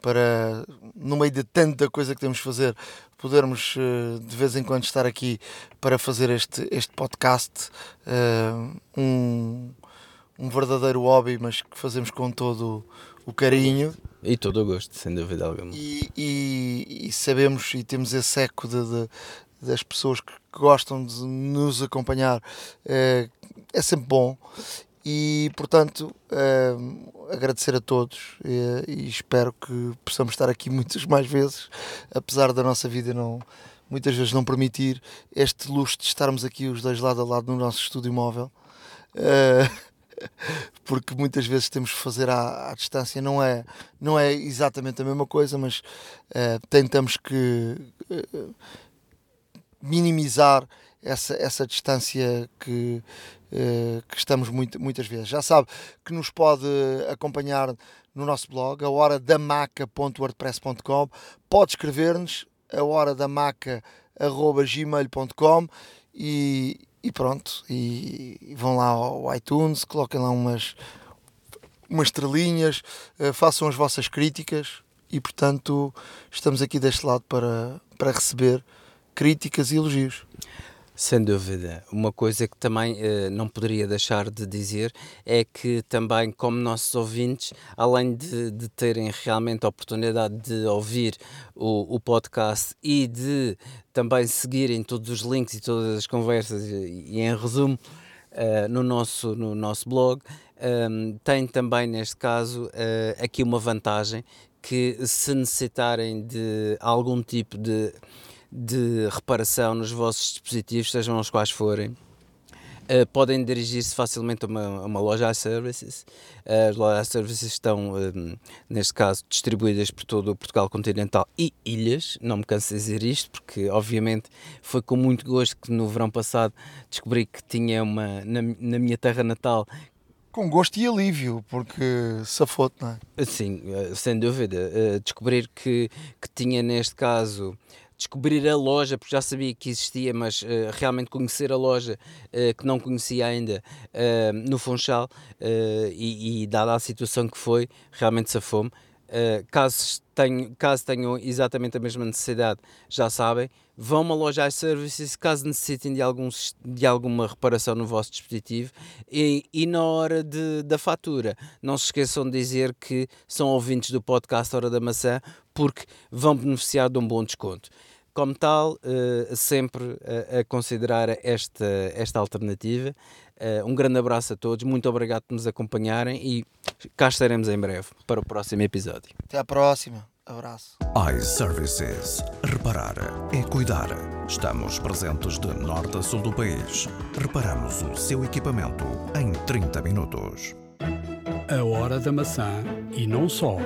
para, no meio de tanta coisa que temos de fazer, podermos de vez em quando estar aqui para fazer este, este podcast. um, um verdadeiro hobby, mas que fazemos com todo o carinho. E todo o gosto, sem dúvida alguma. E, e, e sabemos e temos esse eco de, de, das pessoas que gostam de nos acompanhar, é, é sempre bom. E portanto, é, agradecer a todos e, e, espero que possamos estar aqui muitas mais vezes, apesar da nossa vida não muitas vezes não permitir este luxo de estarmos aqui os dois lado a lado no nosso estúdio móvel. Uh, porque muitas vezes temos que fazer à, à, distância, não é, não é exatamente a mesma coisa, mas uh, tentamos que uh, minimizar essa, essa distância que, uh, que estamos muito, muitas vezes. Já sabe que nos pode acompanhar no nosso blog, a hora da maca.wordpress.com. Pode escrever-nos a hora da maca.gmail.com e, e pronto. E, vão lá ao iTunes, coloquem lá umas, umas estrelinhas, uh, façam as vossas críticas e portanto estamos aqui deste lado para, para receber críticas e elogios. Sem dúvida. Uma coisa que também eh, não poderia deixar de dizer é que também, como nossos ouvintes, além de, de terem realmente a oportunidade de ouvir o, o, podcast e de também seguirem todos os links e todas as conversas, e, e em resumo, uh, no, nosso, no nosso blog, um, ehm, tem também, neste caso, uh, aqui uma vantagem que se necessitarem de algum tipo de de reparação nos vossos dispositivos, sejam os quais forem, uh, podem dirigir-se facilmente a uma, a uma loja iServices. Uh, as lojas iServices estão, um, neste caso, distribuídas por todo o Portugal continental e ilhas. Não me canso de dizer isto, porque, obviamente, foi com muito gosto que no verão passado descobri que tinha uma, na, na minha terra natal, com gosto e alívio, porque safote, não é? Sim, eh, sem dúvida. Descobrir que, que tinha, neste caso, descobrir a loja, porque já sabia que existia, mas uh, realmente conhecer a loja uh, que não conhecia ainda uh, no Funchal e, e, dada a situação que foi, realmente safou-me. caso, tenham, caso tenham exatamente a mesma necessidade, já sabem, vão a uma loja iServices caso necessitem de, alguns, de alguma reparação no vosso dispositivo e, e na hora de, da fatura, não se esqueçam de dizer que são ouvintes do podcast Hora da Maçã porque vão beneficiar de um bom desconto como tal, uh, sempre a, a, considerar esta, esta alternativa. Uh, um grande abraço a todos, muito obrigado por nos acompanharem e cá estaremos em breve para o próximo episódio. Até à próxima. Abraço. iServices. Reparar é cuidar. Estamos presentes de norte a sul do país. Reparamos o seu equipamento em 30 minutos. A hora da maçã e não só.